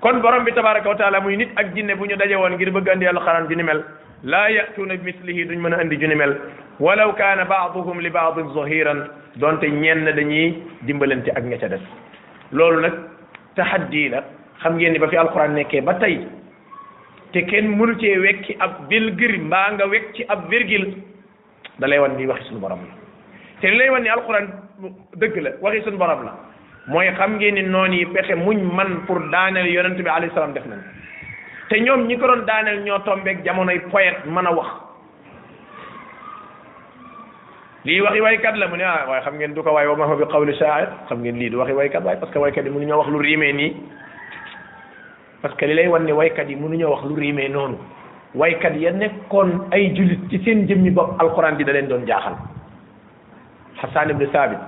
kon borom bi tabaraka wa taala muy nit ak jinne bu ñu daje woon ngir bëgg andi alxuraan ju ni mel laa yatuuna bi mislihi duñ mën a andi ju ni mel walaw kaana baaduhum li baadin zahiran donte ñenn dañuy dimbalante ak ña ca des loolu nag tahaddi la xam ngeen ni ba fi alxuraan nekkee ba tey te kenn mënu cee wekki ab bilgir mbaa nga wekk ci ab virgule da lay wan ni waxi suñu borom la te li lay wan ni alquran dëgg la waxi suñu borom la mooy xam ngeen ni noon yi pexe muñ man pour daaneel yonent bi alayhi salaam def nañ te ñoom ñi ko doon daaneel ñoo tombeeg jamonoy poète mën a wax lii waxi waykat la mu ne ah waaye xam ngeen du ko waay wa ma huwa bi qawli shaa'ir xam ngeen lii du waxi waykat waaye parce que waykat yi mënuñoo wax lu riimee nii parce que li lay wan ne waykat yi mënuñoo wax lu riimee noonu waykat ya nekkoon ay jullit ci seen jëmmi bopp alquran bi da leen doon jaaxal Hassan ibn Sabit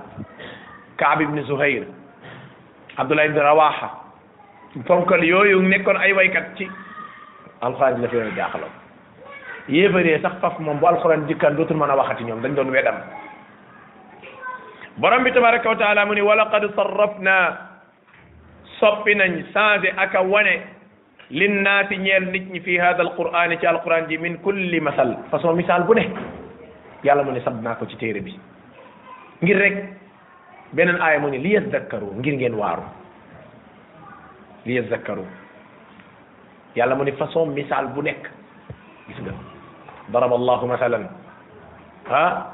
Kaab ibn Zuhair Abdullah ibn Rawaha fonkal yooyu nekkoon ay waykat ci alquran bi dafa leen jaaxaloon yéefaree sax faf moom bu alquran jikkaan dootul mën a waxati ñoom dañ doon wedam borom bi tabaraka wa taala mu ni wa laqad sarrafna soppi nañ changé ak a wane linnaasi ñeel nit ñi fi hada alqur'ani ci alquran ji min kulli masal façon misaal bu ne yàlla mu ne sab naa ko ci téere bi ngir rek beneen aaya mu ne li yazakkaru ngir ngeen waaru li yazakkaru yàlla mu ne façon misaal bu nekk gis nga daraba allahu masalan ah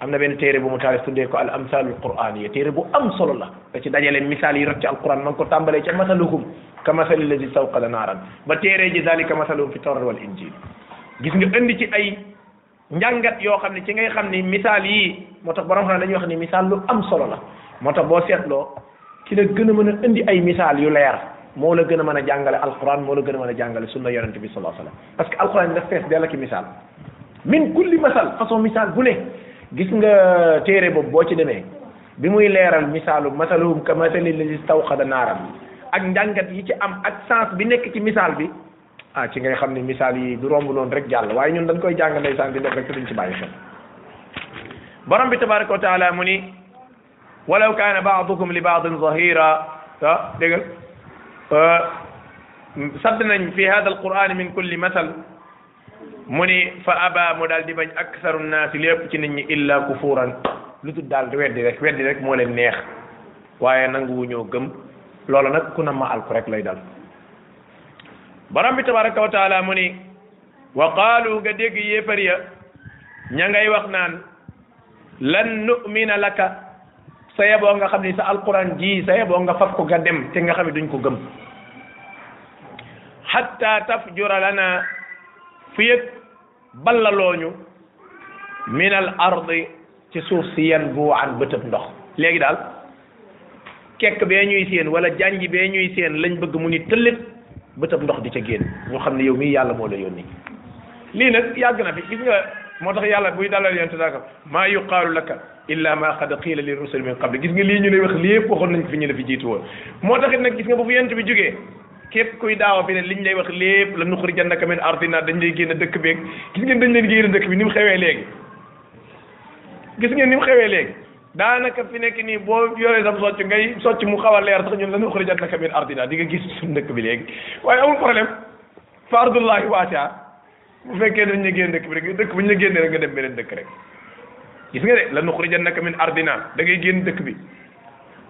am na benn téere bu mu taalif tuddee ko al amsalul quraniya téere bu am solo la da ci dajale misaal yi rot ci alquran ma ngi ko tàmbalee ca masaluhum ka masali lazi sawqada naaran ba téere ji dalika masaluhum fi tawrat wal injil gis nga indi ci ay njàngat yoo xam ne ci ngay xam ni misaal yi moo tax borom xam ne dañuy wax ni misaal lu am solo la moo tax boo seetloo ci la gën a mën a indi ay misaal yu leer moo la gën a mën a jàngale alquran moo la gën a mën a jàngale sunna yonente bi sallallahu alayhi wasallam parce que alquran bi daf fees dell ak misaal min kulli masal façon misaal bu ne gis nga téere boobu boo ci demee bi muy leeral misaalu masaluhum ka masali lazi stawqada naaran ak njàngat yi ci am ak sens bi nekk ci misaal bi ah ci ngay xam ne misaal yi du romb noonu rek jàll waaye ñun dañ koy jàng ndeysaan di def rek te duñ ci bàyyi xel borom bi tabaraka wa taala mu ni walaw kaana baadukum li baadin zahira ah dégg nga sadd nañ fi hada alquran min kulli masal mu ni fa aba mu daal di bañ aksaru naasi lépp ci nit ñi illa kufuran lu tudd daal di weddi rek weddi rek moo leen neex waaye nanguwu ñoo gëm loola nag ku na ma alku rek lay dal borom bi tabaraka wa taala mu ni wa qaalu nga dégg yéefar ya ña ngay wax naan lan nu'mina laka sa yeboo nga xam ni sa alquran ji sa yeboo nga faf ko nga dem te nga xam ne duñ ko gëm hatta tafjura lana fu yëg ballalooñu min al ardi ci suuf si yan bu an bëtëb ndox léegi daal kekk bee ñuy séen wala jànj bee ñuy séen lañ bëgg mu ni tëllit bëtëb ndox di ca génn ñu xam ne yow mii yàlla moo la yónni lii nag yàgg na fi gis nga moo tax yàlla buy dalal yonent daaka maa yuqaalu laka illa ma qad qiila li rusul min qabli gis nga lii ñu lay wax lépp waxoon nañ ko fi ñu la fi jiitu woon moo tax it nag gis nga bu fi yonent bi jógee képp kuy daawa fi ne liñ lay wax lépp la nuxrijannaka min ardina dañ lay génn dëkk beeg gis ngeen dañ leen génn dëkk bi ni mu xewee léegi gis ngeen ni mu xewee léegi daanaka fi nekk nii boo yoree sam socc ngay socc mu xaw a leer sax ñun lañu xëri jat naka min ardina di nga gis suñu dëkk bi léegi waaye amul problème fa ardullahi waasi'a bu fekkee dañ la génn dëkk bi rek dëkk bu ñu la génnee rek nga dem beneen dëkk rek gis nga de la nuxrijannaka min ardina da ngay génn dëkk bi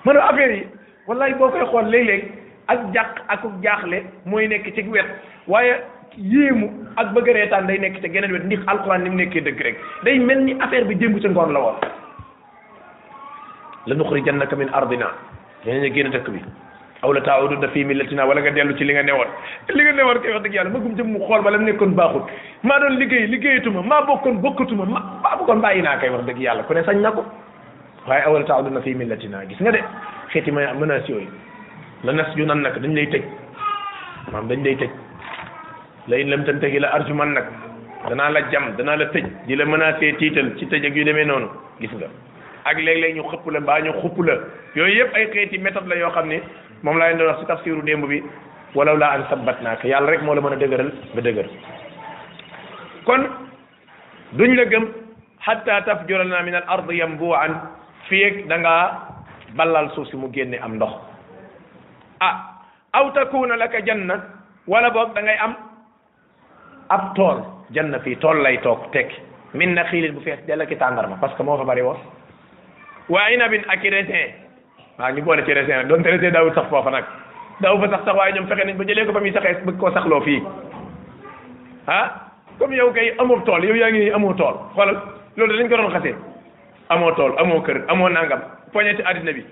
man affaire yi wallaay boo koy xool léeg-léeg ak jàq ak jaaxle mooy nekk ci wet waaye yéemu ak bëgg a reetaan day nekk ca geneen wet ndax alxuraan ni mu nekkee dëgg rek day mel ni affaire bi démb ca ngoon la woon la nuxrijannaka min ardina dinañ la génn dëkk bi aw la taawuduna fii millatina wala nga dellu ci li nga newoon li nga newoon kay wax dëgg yàlla magum jëm mu xool ba la mu nekkoon baaxul maa doon liggéey liggéeyatuma maa bokkoon bokkatuma ma maa bokkoon bàyyi naa kay wax dëgg yàlla ku ne sañ na ko waaye awal taawduna fi millatina gis nga de xeeti ma menace yooyu la nas ju nan nag dañ lay tëj maam dañ lay tëj la in lam tantahi la arjuman nag danaa la jam danaa la tëj di la menacé tiital ci tëj ak yu demee noonu gis nga ak léeg-léeg ñu xëpp la mbaa ñu xupp la yooyu yëpp ay xeeti méthode la yoo xam ne moom laa leen doon wax si tafsiru démb bi walaw laa an sabbat naaka yàlla rek moo la mën a dëgëral nga dëgër kon duñ la gëm hatta tafjura lana min al ard yambuan fii ak da nga ballal suuf si mu génne am ndox ah aw takuna laka janna wala boog da ngay am ab tool janna fii tool lay toog tekki min na xiilin bu fees dell ki tàndarma parce que moo fa bari woon waa inabin ak i waaw ñu boole ci raisin nag doonte raisin daawul sax foofa nag daaw fa sax sax waaye ñoom fexe nañ ba jëlee ko fa muy saxee bëgg koo saxloo fii ah comme yow kay amoo tool yow yaa ngi nii amoo tool xoolal loolu dañ ko doon xasee amoo tool amoo kër amoo nangam poñeti àddina bi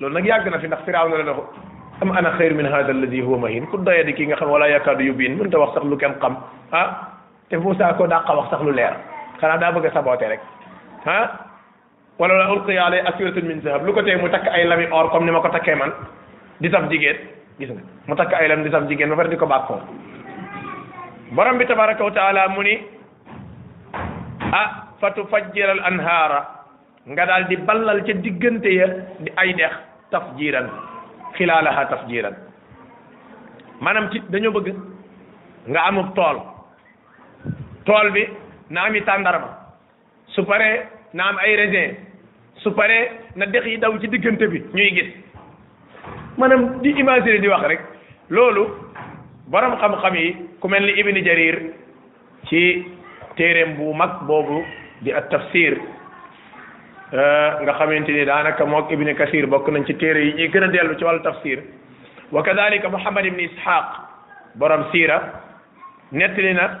loolu nag yàgg na fi ndax firaaw na la doxu am ana xayru min hada alladi huwa mahin ku doye di kii nga xam wala yaakaadu yubin mënut a wax sax lu kenn xam ah te Moussa ko dàqa wax sax lu leer xanaa daa bëgg a saboté rek ah wala la ulqiya alayhi aswiratun min zahab lu ko tey mu takk ay lami or comme ni ma ko takkee man di saf jigéen gis nga mu takk ay lam di saf jigéen ba pare di ko bàkkoo borom bi tabaraka wa taala mu ni ah fatu fajjiral anhaara nga daal di ballal ca diggante ya di ay dex tafjiran xilaalaha tafjiran maanaam ci dañoo bëgg nga amub tool tool bi na ami tàndarma su paree na am ay raisin su paree na dex yi daw ci diggante bi ñuy gis maanaam di imaginer di wax rek loolu borom xam-xam yi ku mel ni ibni jarir ci téeréem bu mag boobu di at tafsir euh, nga xamante ni daanaka mook ibni kasir bokk nañ ci téere yi ñuy gën a dellu ci wàllu tafsir wa kadalika muhammad ibni ishaq borom siira nettali na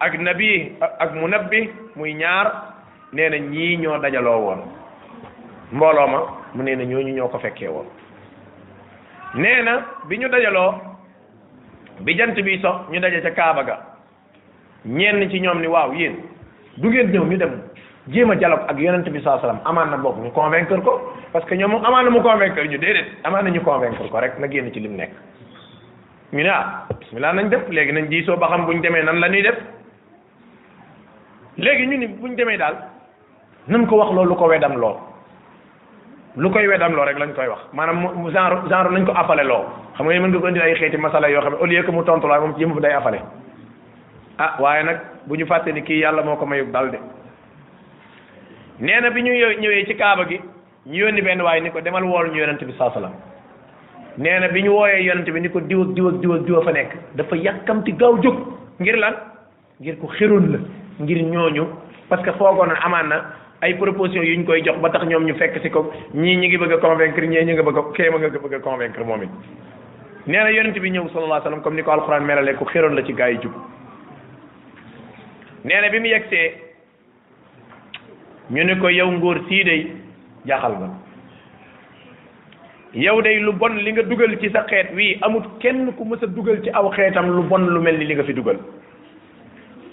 ak nabi ak munabbi muy ñaar nee na ñii ñoo dajaloo woon mbooloo ma mu nee na ñooñu ñoo ko fekkee woon nee na bi ñu dajaloo bi jant bi so ñu daje ca Kaaba ga ñenn ci ñoom ni waaw yéen du ngeen ñëw ñu dem jéem a dialogue ak yonent bi saa salaam amaan na bokk ñu convaincre ko parce que ñoom moom amaan na mu convaincre ñu déedéet amaan na ñu convaincre ko rek na génn ci lim nekk ñu ne ah bismillah nañ def léegi nañ diisoo ba xam buñ demee nan la ñuy def léegi ñu ni buñ demee daal nan ko wax loolu lu ko wedam loo lu koy wedam loo rek lañ koy wax maanaam mu genre genre nañ ko appale loo xam nga mën nga ko indi ay xeeti masala yoo xam ne au lieu que mu tontu laa moom ci yëmb day appale ah waaye nag bu ñu fàtte ni kii yàlla moo ko mayu dal de nee na bi ñu ñëwee ci kaaba gi ñu yónni benn waaye ni ko demal wool ñu yonent bi saa salaam nee na bi ñu wooyee yonent bi ni ko diw ak diw ak diw ak diw fa nekk dafa yàkkamti gaaw jóg ngir lan ngir ku xirul la ngir ñooñu parce que foogoon na amaan na ay proposition yu ñu koy jox ba tax ñoom ñu fekk si ko ñii ñi ngi bëgg a convaincre ñii ñi nga bëgg a kee ma nga bëgg a convaincre moom it nee na yonent bi ñëw sallallahu alayhi wasallam comme ni ko alxuraan melalee ku xéroon la ci gaa yi jub nee na bi mu yegsee ñu ne ko yow ngóor sii day jaaxal nga yow day lu bon li nga dugal ci sa xeet wii amut kenn ku mës a dugal ci aw xeetam lu bon lu mel ni li nga fi dugal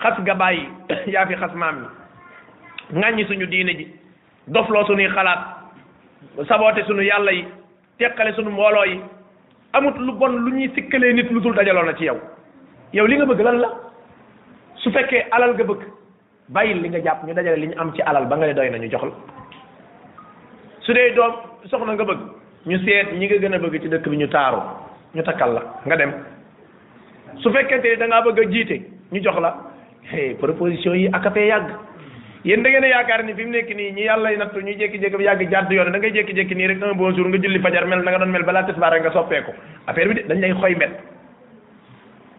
xas nga bàyyi yaa fi xas maam yi ŋàññi suñu diine ji dofloo suñuy xalaat saboote suñu yàlla yi teqale sunu mbooloo yi amut lu bon lu ñuy sikkalee nit lu dul dajaloo na ci yow yow li nga bëgg lan la su fekkee alal nga bëgg bàyyil li nga jàpp ñu dajale li ñu am ci alal ba nga ne doy na ñu jox la su dee doom soxna nga bëgg ñu seet ñi nga gën a bëgg ci dëkk bi ñu taaru ñu takkal la nga dem su fekkente ni da ngaa bëgg a jiite ñu jox la proposition yi ak a fee yàgg yéen da ngeen a yaakaar ni fi mu nekk nii ñi yàlla nattu ñu jékki-jékki yàgg jàdd yoon da ngay jékki-jékki nii rek un bon jour nga julli fajar mel na nga doon mel balaa tisbaar rek nga soppeeku affaire bi de dañ lay xoy mbet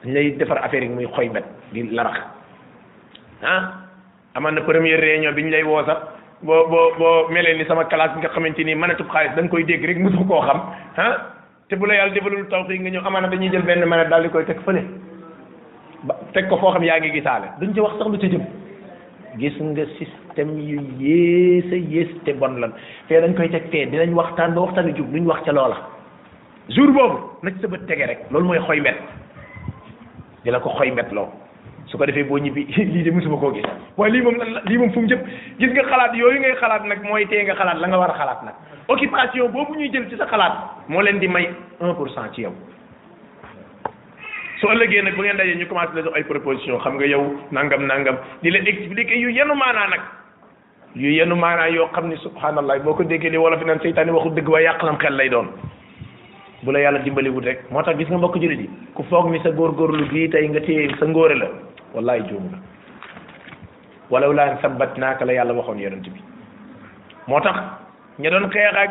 dañ lay defar affaire yi muy xoy mbet di larax ah amaan na première réunion bi ñu lay woo sax boo boo boo melee ni sama classe bi nga xamante ni mën a tub xaalis da nga koy dégg rek mosu koo xam ah te bu la yàlla defalul tawfiq nga ñëw amaana dañuy jël benn mën daal di koy teg fële ba teg ko foo xam yaa ngi gisaale duñ ci wax sax lu ci jëm gis nga système yu yées a yées te bon lan fee dañ koy teg fee dinañ waxtaan ba waxtaan jub duñ wax ca loola jour boobu na ci sa bët tege rek loolu mooy xoy mbet di la ko xoy metloo su ko defee boo ñibbi lii de musuma koo gis waaye lii moom lan lii moom fu mu jëm gis nga xalaat yooyu ngay xalaat nag mooy tee nga xalaat la nga war a xalaat nag occupation boobu ñuy jël ci sa xalaat moo leen di may un pour cent ci yow su ëllëgee nag bu ngeen dajee ñu commencé la jox ay proposition xam nga yow nangam nangam di la expliquer yu yenu maanaa nag yu yenu maanaa yoo xam ni subhanallah boo ko déggee li wala fi naan seytaane waxu dëgg waaye yàq lam xel lay doon bu la yàlla dimbaliwut rek moo tax gis nga mbokk jullit yi ku foog ni sa góorgóorlu gii tey nga téye sa ngóore la wallahi juum nga walaw laa sabbatnaaka la yàlla waxoon yonent bi moo tax ña doon xeex ak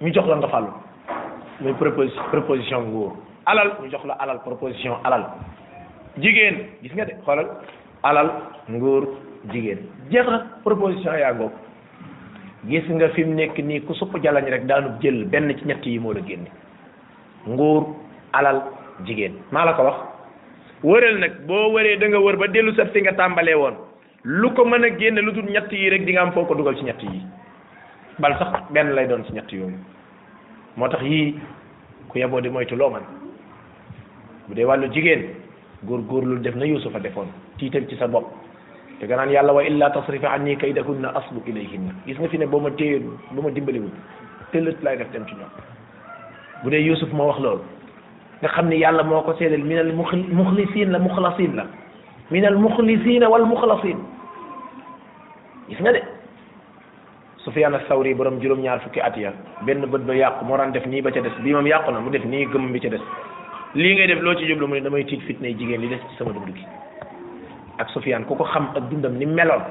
ñu jox la nga fàllu muy propos proposition nguur alal ñu jox la alal proposition alal jigéen gis nga de xoolal alal nguur jigéen jeex na proposition yaa ngoog gis nga fi mu nekk nii ku supp jalañ rek daanu jël benn ci ñett yi moo la génne nguur alal jigéen maa la ko wax wëral nag boo wëree da nga wër ba dellu sat fi nga tàmbalee woon lu ko mën a génne lu dul ñett yi rek di nga am foo ko dugal ci ñett yi bal sax benn lay doon ci ñett yooyu moo tax yii ku yeboo di moytu loo man bu dee wàllu jigéen góor góorgóorlu def na yusufa defoon tiital ci sa bopp te ganaan yàlla wa illa tasrifa anni kaydahunna asbu ilayhinna gis nga fi ne boo ma téye boo ma dimbaliwul tëllët lay def dem ci ñoom bu dee yusuf moo wax loolu nga xam ni yàlla moo ko seedal minal muxlisiin la muxlasiin la min al muxlisina wal muxlasin gis nga de Sufyaan as-Sawri borom juróom-ñaar fukki at ya benn bët ba yàqu moo daan def nii ba ca des bii moom yàqu na mu def nii gëm bi ca des lii ngay def loo ci jublu mu ne damay tiit fitnay jigéen li des ci sama dund gi ak Sufyaan ku ko xam ak dundam ni meloon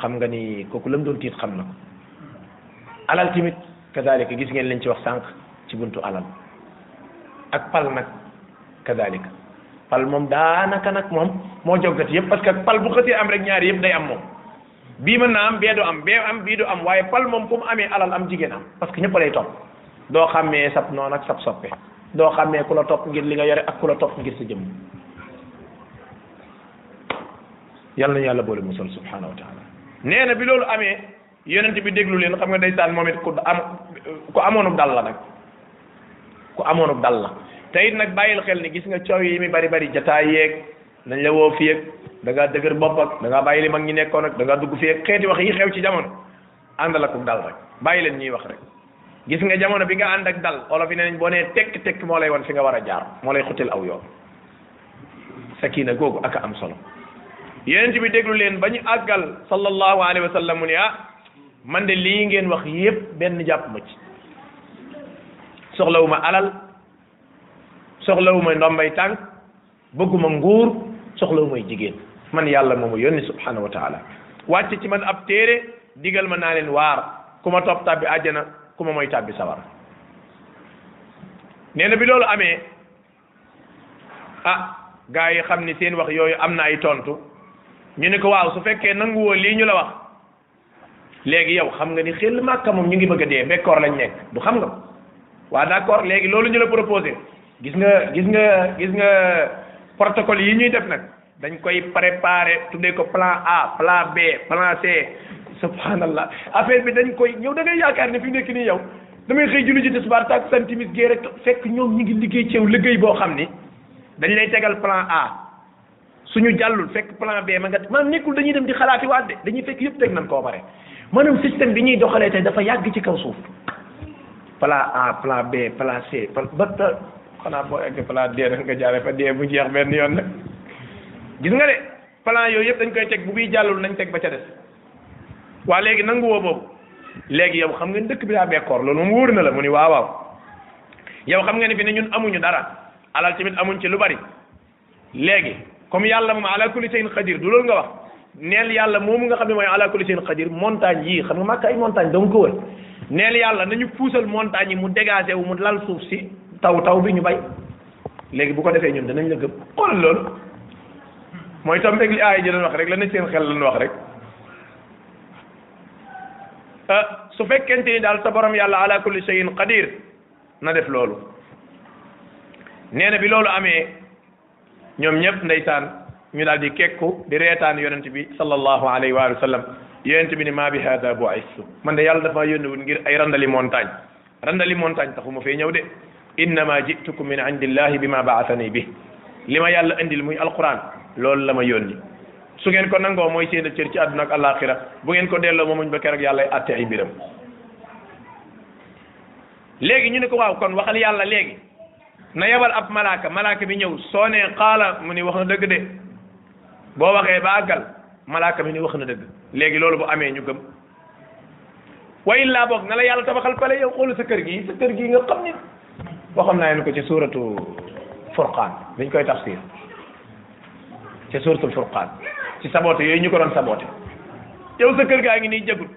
xam nga ni kooku la mu doon tiit xam na ko alal tamit kazaalika gis ngeen lañ ci wax sànq ci buntu alal ak pal nag kadalika pal moom daanaka nag moom moo joggati yëpp parce que pal bu xësee am rek ñaar yëpp day am moom bii mën naa am bee du am bee am bii du am waaye pal moom fu mu amee alal am jigéen am parce que ñëpp lay topp doo xàmmee sab noon ak sab soppe doo xàmmee ku la topp ngir li nga yore ak ku la topp ngir sa jëmm yàlla na yàlla boole musal subhanahu wa taala nee na bi loolu amee yonent bi déglu leen xam nga ndeysaan moom it ku am ku amoonub dal la nag ku amoonub dal la te it nag bàyyil xel ni gis nga coow yi mi bari bari jataay yeeg nañ la woo fii ak da ngaa dëgër bopp ak da ngaa bàyyi li mag ñi nekkoon ak da ngaa dugg fii ak xeeti wax yi xew ci jamono àndal ak dal rek bàyyi leen ñuy wax rek gis nga jamono bi nga ànd ak dal olof yi ne nañ boo nee tekk tekk moo lay wan fi nga war a jaar moo lay xutil aw yoon sakina googu ak am solo yonent bi déglu leen ba ñu àggal sallallahu alayhi wa sallam mu ne ah man de lii ngeen wax yépp benn jàpp ma ci soxlawuma alal soxlawuma ndombay tànk bëgguma nguur soxlawu may jigéen man yàlla moomu yónni subhanahu wa taala wàcc ci man ab téere digal ma naa leen waar ku ma topp tàbbi àjjana ku ma mooy tàbbi sawar nee na bi loolu amee ah gaa yi xam ni seen wax yooyu am na ay tontu ñu ne ko waaw su fekkee nanguwoo lii ñu la wax léegi yow xam nga ni xel màkka moom ñu ngi bëgg a dee bekkoor lañ nekk du xam nga ko waa d'accord léegi loolu ñu la proposé gis nga gis nga gis nga protocole yi ñuy def nag dañ koy préparé tuddee ko plan A plan B plan C subhanallah affaire bi dañ koy ñëw da ngay yaakaar ne fi nekk nii yow damay xëy julli ji tisbaar tak san timis gee rek fekk ñoom ñu ngi liggéey ci yow liggéey boo xam ni dañ lay tegal plan A suñu jàllul fekk plan B ma nga maanaam nekkul dañuy dem di xalaati waat de dañuy fekk yëpp teg nañ koo bare maanaam système bi ñuy doxalee tey dafa yàgg ci kaw suuf plan A plan B plan C plan ba xanaa boo egg plan D rek nga jaaree fa D bu jeex benn yoon nag gis nga de plan yooyu yëpp dañ koy teg bu bii jàllul nañ teg ba ca des waa léegi nangu woo boobu léegi yow xam nga ni dëkk bi daa bekkoor loolu moom wóor na la mu ni waaw waaw yow xam nga ni fi ne ñun amuñu dara alal tamit amuñ ci lu bari léegi comme yàlla moom ala kulli shay'in qadir du loolu nga wax neel yàlla moomu nga xam ne mooy ala kulli shay'in qadir montagne yii xam nga màkk ay montagne dong ko wër neel yàlla nañu puusal montagne yi mu dégagé wu mu lal suuf si taw taw bi ñu bay léegi bu ko defee ñun danañ la gëm xool loolu mooy tam rek li aay ji doon wax rek la ne seen xel lan wax rek ah, su fekkente ni daal sa borom yàlla ala kulli shay'in qadir na def loolu nee na bi loolu amee ñoom ñëpp ndeysaan ñu daal di kekku di reetaan yonent bi sallallahu alayhi wa sallam yonent bi ne maa bi hada bu aysu man de yàlla dafa yónniwul ngir ay randali montagne randali montagne taxu ma fee ñëw de innama jitukum min indillahi bi ma baasani bi li ma yàlla indil muy alquran loolu la ma yónni su ngeen ko nangoo mooy seen cër ci àdduna ak alaxira bu ngeen ko delloo ma muñ ba keroog yàlla ay atte ay mbiram léegi ñu ne ko waaw kon waxal yàlla léegi na yebal ab malaaka malaaka bi ñëw soo nee xaala mu ni wax na dëgg de boo waxee ba àggal malaaka bi ni wax na dëgg léegi loolu bu amee ñu gëm wa illaa boog na la yàlla tabaxal pale yow xoolu sa kër gi sa kër gi nga xam ni waxoon naa leen ko ci suuratu furqaan dañ koy tafsir ci suuratul furqaan ci saboote yooyu ñu ko doon saboote yow sa kër gaa ngi nii jëgul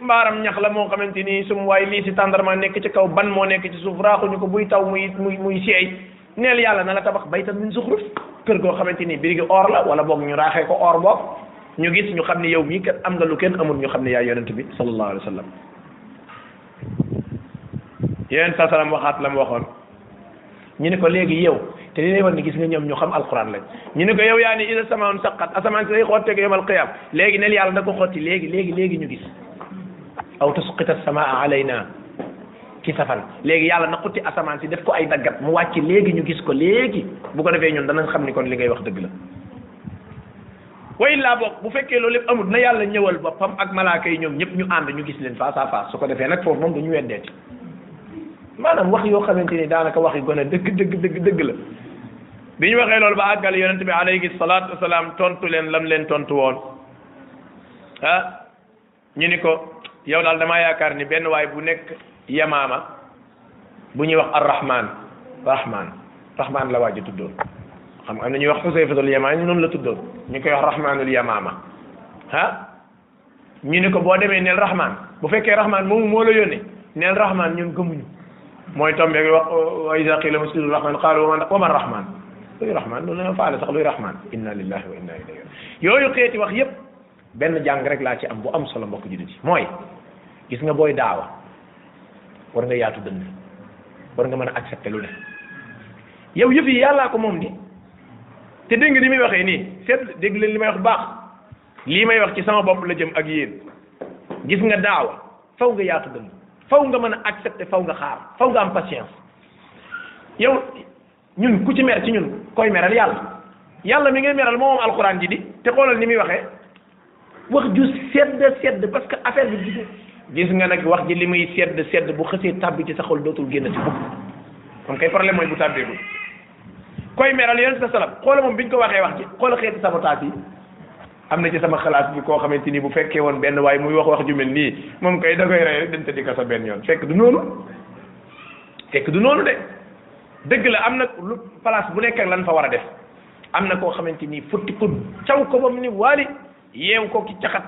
mbaaram ñax la moo xamante ni sum waaye lii si tàndarma nekk ci kaw ban moo nekk ci suuf raaxuñu ko buy taw muy muy muy seey neel yàlla na la tabax baytan min zuxruf kër goo xamante ni birigi or la wala boog ñu raaxee ko or boog ñu gis ñu xam ne yow mii kat am nga lu kenn amul ñu xam ne yaay yonent bi sallallahu alayhi wa sallam yonent saa salaam waxaat la mu waxoon ñu ne ko léegi yow te li lay wan ni gis nga ñoom ñu xam alquran lañ ñu ne ko yow yaa ni ida samaan saqat asamaan si day xotteeg yawmal qiyaam léegi nel yàlla da ko xotti léegi léegi léegi ñu gis aw tasqita samaa alayna ki safan léegi yàlla na xutti asamaan si def ko ay daggat mu wàcc léegi ñu gis ko léegi bu ko defee ñun danañ xam ni kon li ngay wax dëgg la wa illaa boog bu fekkee loolu lépp amul na yàlla ñëwal boppam ak malaaka yi ñoom ñëpp ñu ànd ñu gis leen face à face su ko defee nag foofu moom dañu weddeeti maanaam wax yoo xamante ni daanaka wax yu gone dëgg dëgg dëgg dëgg la bi ñu waxee loolu ba àggal yonent bi alayhi salaatu wasalaam tontu leen lam leen tontu woon ah ñu ni ko yow daal damaa yaakaar ni benn waay bu nekk yamaama bu ñuy wax arrahman rahman rahman la waaj a tuddoon xam nga am na ñuy wax xusayfatul yamaan ñu noonu la tuddoon ñu koy wax rahmanul yamaama ah ñu ni ko boo demee neel rahman bu fekkee rahman moomu moo la yónnee neel rahman ñun gëmuñu mooy tombe wax wa iza qila musjudu rahman qaalu wa man rahman luy rahman loolu la faale sax luy rahman inna lillahi wa inna ilayhi yooyu xeeti wax yépp benn jàng rek laa ci am bu am solo mbokk jullit yi mooy gis nga booy daawa war nga yaatu dënd war nga mën a accepter lu ne yow yëf yi yàllaa ko moom di te dégg nga li muy waxee nii seet dégg leen li may wax baax lii may wax ci sama bopp la jëm ak yéen gis nga daawa faw nga yaatu dënd faw nga mën a accepter faw nga xaar faw nga am patience yow ñun ku ci mer ci ñun koy meral yàlla yàlla mi ngay meral moom alxuraan ji di te xoolal ni muy waxee wax ju sedd sedd parce que affaire bi gis gis nga nag wax ji li muy sedd sedd bu xësee tàbbi ci sa xol dootul génn ci bukk kon kay problème mooy bu tàbbeegul koy meral yonent sa salam xoola moom biñ ko waxee wax ci xoola xeeti sabotage yi am na ci sama xalaat bi koo xamante ni bu fekkee woon benn waaye muy wax wax ju mel nii moom kay da koy rey rek dem tëddi kaso benn yoon fekk du noonu fekk du noonu de dëgg la am na lu place bu nekk ak lan fa war a def am na koo xamante ni futti ko caw ko ba mu ni waali yeew ko ki caxat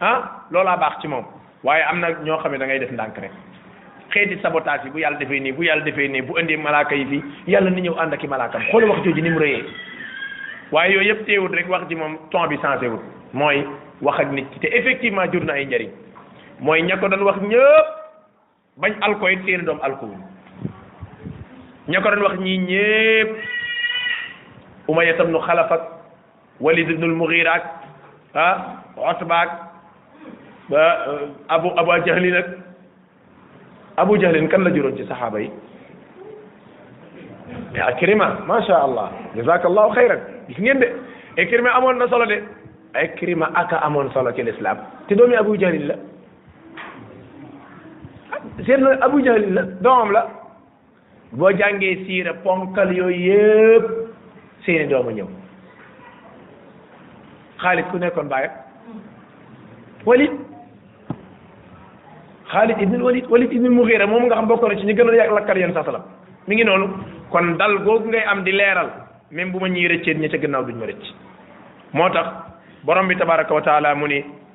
ah loolaa baax ci moom waaye am na ñoo xam ne da ngay def ndànk rek xeeti sabotage yi bu yàlla defee nii bu yàlla defee nii bu indee malaaka yi fii yàlla ni ñëw ànd ak i malaakam xool wax jooju ni mu rëyee waaye yooyu yëpp teewul rek wax ji moom ton bi changé wul mooy wax ak nit ki te effectivement jur na ay njariñ mooy ña ko doon wax ñëpp bañ alko it seeni doom alko wuñ ña ko doon wax ñii ñépp Umayya ibnu Xalaf ak Walid ibnul Mughira ak ah Utba ak ba euh, Abu Abu Jahlin ak Abu Jahlin kan la juróon ci saxaaba yi mais Ikrima macha allah jazakallahu xayran gis ngeen de Ikrima amoon na solo de Ikrima aka amoon solo ci lislaam te doomi Abu Jahlin la ah seen la Abu Jahl la doomam la boo jàngee siira ponkal yooyu yëpp seeni dooma ñëw Xaalid ku nekkoon baayam Walid Xaalid ibnul Walid Walid ibnul Mughira moom nga xam bokkoon na ci ñu gën a yàgg lakkar yoon saa salaam mi ngi noonu kon dal googu ngay am di leeral même bu ma ñii rëcceen ñi ca gannaaw duñ ma rëcc moo tax borom bi tabaraka wa taala mu ni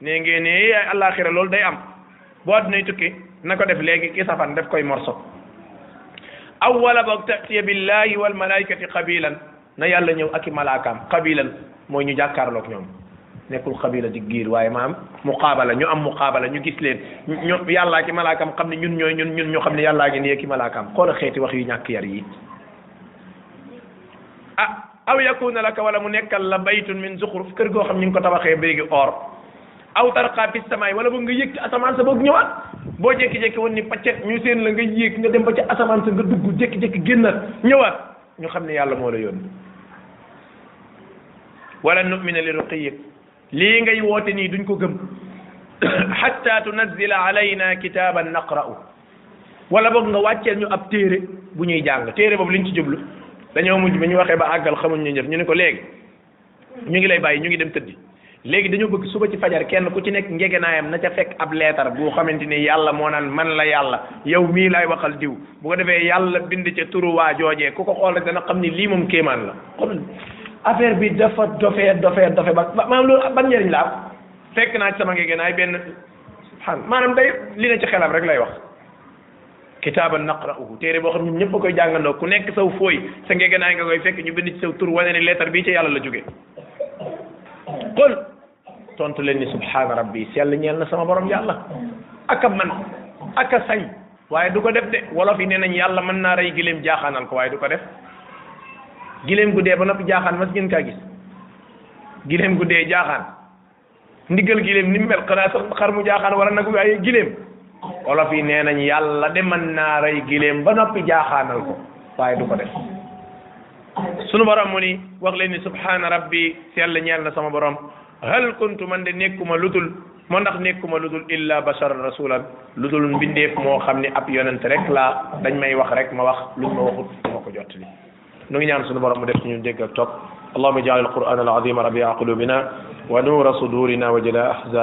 nee ngeen ne yaay àllaaxira loolu day am boo addunay tukki na ko def léegi ki safan def koy morso aw wala boog tatiya billahi wal malaikati qabilan na yàlla ñëw ak i malaakaam qabilan mooy ñu jàkkaarloog ñoom nekkul xabila di giir waaye maam muqaabala ñu am muqaabala ñu gis leen ñu yàllaa ki malaakam xam ne ñun ñooy ñun ñun ñu xam ne yàllaa ngi nii ki malaakam xoola xeeti wax yu ñàkk yar yi ah aw yakuna laka wala mu nekkal la baytun min zuxruf kër goo xam ñu ngi ko tabaxee béegi or aw tarqa fi samaay wala boog nga yëg ci asamaan sa boog ñëwaat boo jékki-jékki woon ni paccet ñu seen la nga yéeg nga dem ba ci asamaan sa nga dugg jékki-jékki génnaat ñëwaat ñu xam ne yàlla moo la yónni wala nu'mina li ruqiyik lii ngay woote nii duñ ko gëm hatta tunazzila alayna kitaban naqra'u wala boog nga wàcceel ñu ab téere bu ñuy jàng téere boobu liñ ci jublu dañoo mujj ba ñu waxee ba àggal xamuñ ñu def ñu ne ko léegi ñu ngi lay bàyyi ñu ngi dem tëddi léegi dañoo bëgg suba ci fajar kenn ku ci nekk ngegenaayam na ca fekk ab leetar boo xamante ni yàlla moo naan man la yàlla yow mii laay waxal diw bu ko defee yàlla bind ca turu waa joojee ku ko xool rek dana xam ni lii moom kéemaan la kon affaire bi dafa dofee dofee dofe ba maanaam loolu ban njëriñ la am fekk naa ci sama ngeen ay benn subhaan maanaam day li ne ci xelam rek lay wax kitaaban naqra'uhu téere boo xam ñun ñëpp a koy jàngandoo ku nekk saw fooy sa ngeen ay nga koy fekk ñu bind ci saw tur wane ne leetar bii ci yàlla la jóge kon tontu leen ni subhaana rabbi sell ñeel na sama borom yàlla ak a man ak a sañ waaye du ko def de wolof yi nee nañ yàlla mën naa rey gileem jaaxaanal ko waaye du ko def gileem gu dee ba noppi jaaxaan mas ngeen kaa gis gileem gu dee jaaxaan ndigal gileem ni mu mel xanaa sax xar mu jaaxaan wala nag waaye gileem wolof yi nee nañ yàlla de mën naa rey gileem ba noppi jaaxaanal ko waaye du ko def sunu borom mu ni wax leen ni subhaana rabbi sell ñeel na sama borom hal kuntu man de nekkuma lutul moo ndax nekkuma lutul illa basharan rasulan lutul mbindeef moo xam ni ab yonent rek laa dañ may wax rek ma wax lu ma waxut ma ko jot li nu ngi ñaan sunu borom mu def ci ñun dégg ak topp allahumma jaal alquran alazima rabia qulubina wa nuura sudurina wa jala ahzani